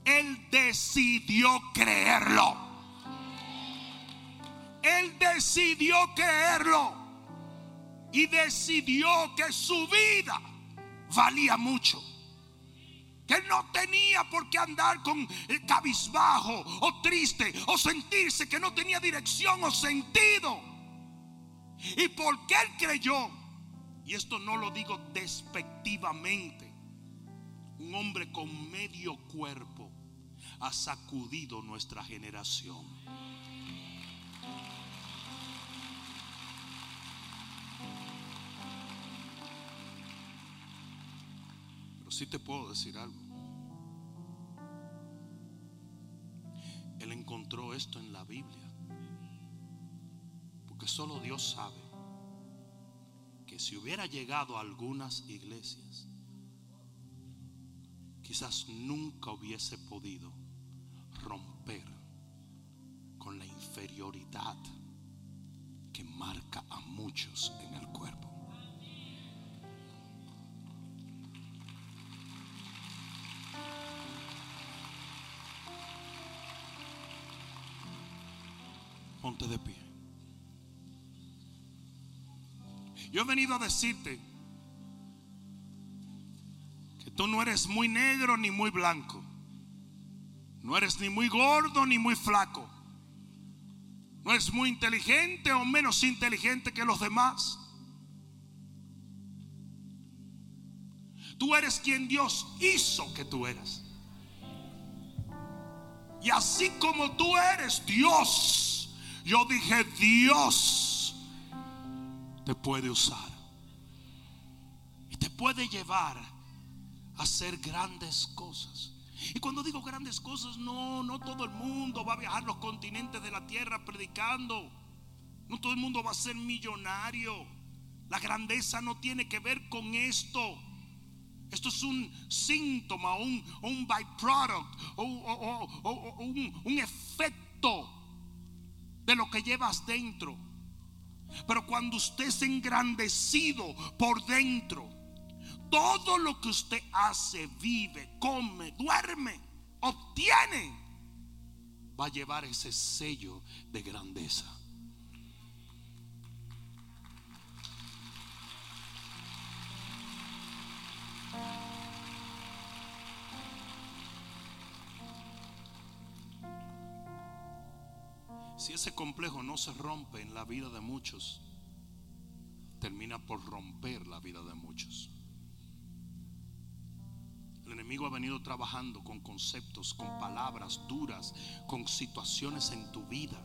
Él decidió creerlo. Él decidió creerlo. Y decidió que su vida valía mucho. Que él no tenía por qué andar con el cabizbajo o triste o sentirse que no tenía dirección o sentido. Y porque él creyó, y esto no lo digo despectivamente, un hombre con medio cuerpo, ha sacudido nuestra generación. Pero sí te puedo decir algo. Él encontró esto en la Biblia. Porque solo Dios sabe que si hubiera llegado a algunas iglesias, quizás nunca hubiese podido romper con la inferioridad que marca a muchos en el cuerpo. Ponte de pie. Yo he venido a decirte tú no eres muy negro ni muy blanco. No eres ni muy gordo ni muy flaco. No eres muy inteligente o menos inteligente que los demás. Tú eres quien Dios hizo que tú eras. Y así como tú eres Dios, yo dije Dios te puede usar. Y te puede llevar hacer grandes cosas. Y cuando digo grandes cosas, no, no todo el mundo va a viajar los continentes de la tierra predicando. No todo el mundo va a ser millonario. La grandeza no tiene que ver con esto. Esto es un síntoma, un, un byproduct, o, o- o- un, un efecto de lo que llevas dentro. Pero cuando usted es engrandecido por dentro, todo lo que usted hace, vive, come, duerme, obtiene, va a llevar ese sello de grandeza. Si ese complejo no se rompe en la vida de muchos, termina por romper la vida de muchos. El enemigo ha venido trabajando con conceptos, con palabras duras, con situaciones en tu vida.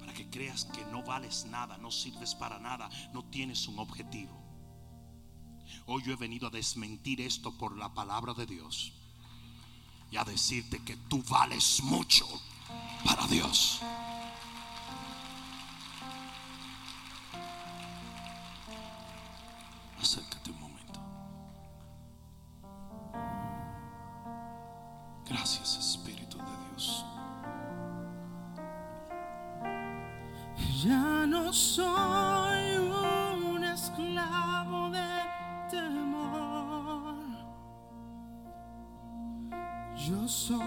Para que creas que no vales nada, no sirves para nada, no tienes un objetivo. Hoy yo he venido a desmentir esto por la palabra de Dios. Y a decirte que tú vales mucho para Dios. Gracias Espíritu de Dios. Ya no soy un esclavo de temor. Yo soy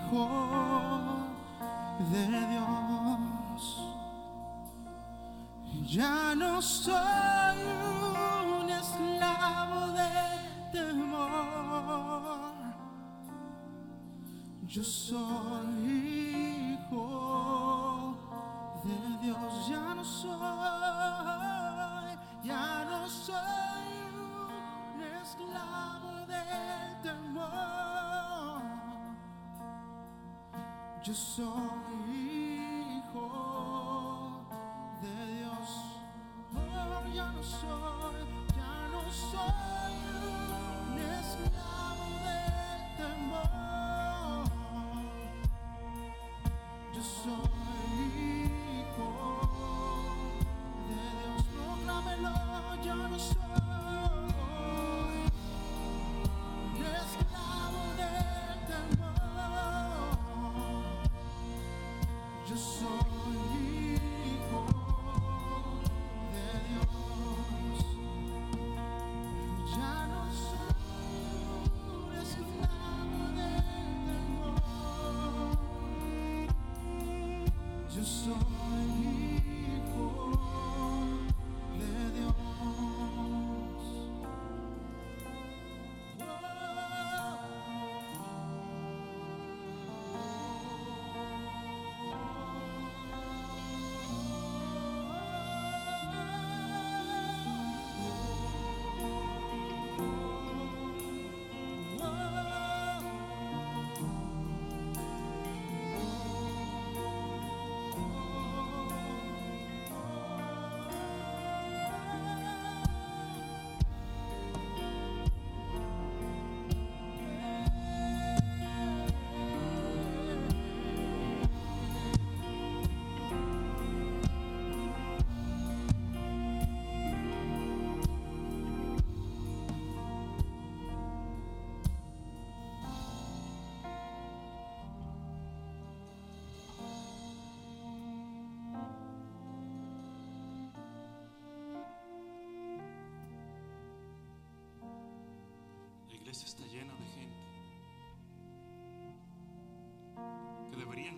hijo de Dios. Ya no soy un esclavo de temor. Yo soy hijo de Dios, ya no soy, ya no soy un esclavo del temor. Yo soy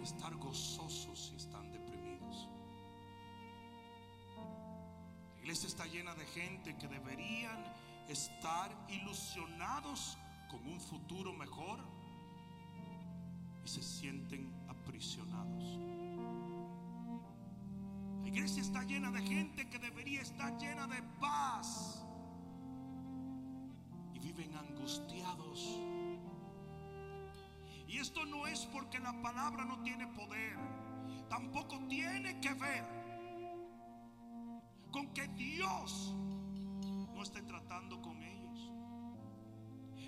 estar gozosos si están deprimidos. La iglesia está llena de gente que deberían estar ilusionados con un futuro mejor y se sienten aprisionados. La iglesia está llena de gente que debería estar llena de paz y viven angustiados. Y esto no es porque la palabra no tiene poder, tampoco tiene que ver con que Dios no esté tratando con ellos.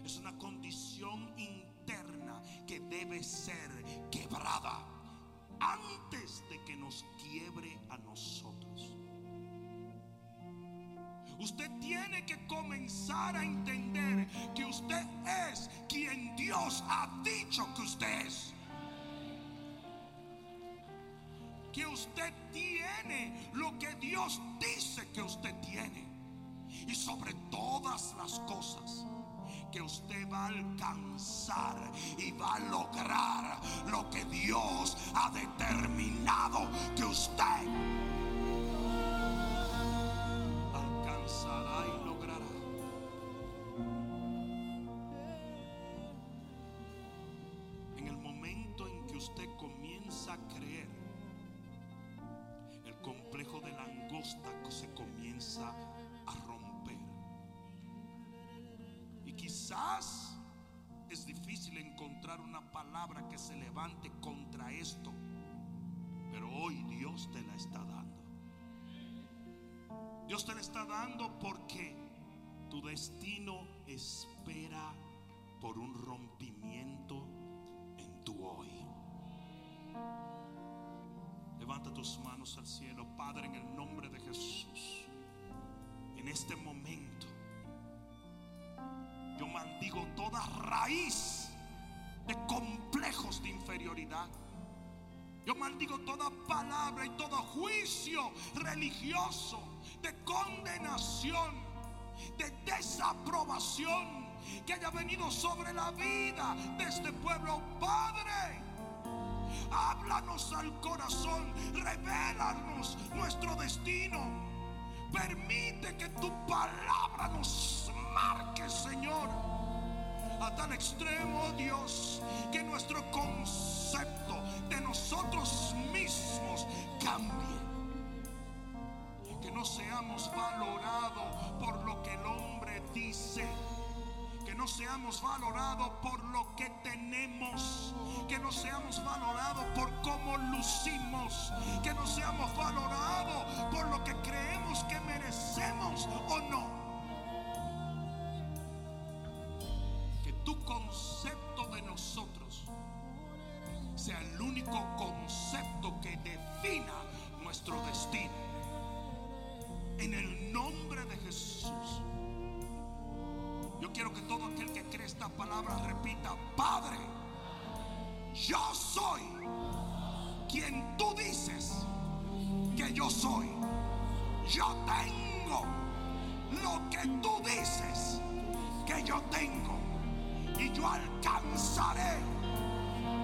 Es una condición interna que debe ser quebrada antes de que nos quiebre a nosotros. Usted tiene que comenzar a entender que usted es quien Dios ha dicho que usted es. Que usted tiene lo que Dios dice que usted tiene. Y sobre todas las cosas, que usted va a alcanzar y va a lograr lo que Dios ha determinado que usted tus manos al cielo, Padre, en el nombre de Jesús. En este momento, yo maldigo toda raíz de complejos de inferioridad. Yo maldigo toda palabra y todo juicio religioso de condenación, de desaprobación que haya venido sobre la vida de este pueblo. Padre, háblanos al corazón, revélanos nuestro destino. Permite que tu palabra nos marque, Señor. A tal extremo, Dios, que nuestro concepto de nosotros mismos cambie. Que no seamos valorados por lo que el hombre dice. Que no seamos valorados por lo que tenemos. Que no seamos valorados por cómo lucimos. Que no seamos valorados por lo que creemos que merecemos o no. Que tu concepto de nosotros sea el único concepto que defina nuestro destino. En el nombre de Jesús. Yo quiero que todo aquel que cree esta palabra repita, Padre, yo soy quien tú dices que yo soy. Yo tengo lo que tú dices que yo tengo. Y yo alcanzaré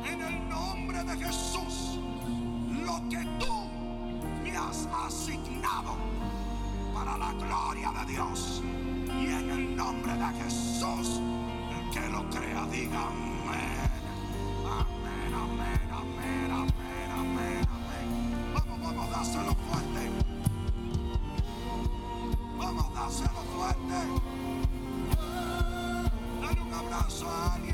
en el nombre de Jesús lo que tú me has asignado para la gloria de Dios. Y en el nombre de Jesús, el que lo crea, diga amén. Amén, amén, amén, amén, amén, amén. Vamos, vamos, dáselo fuerte. Vamos, dáselo fuerte. Dale un abrazo a alguien.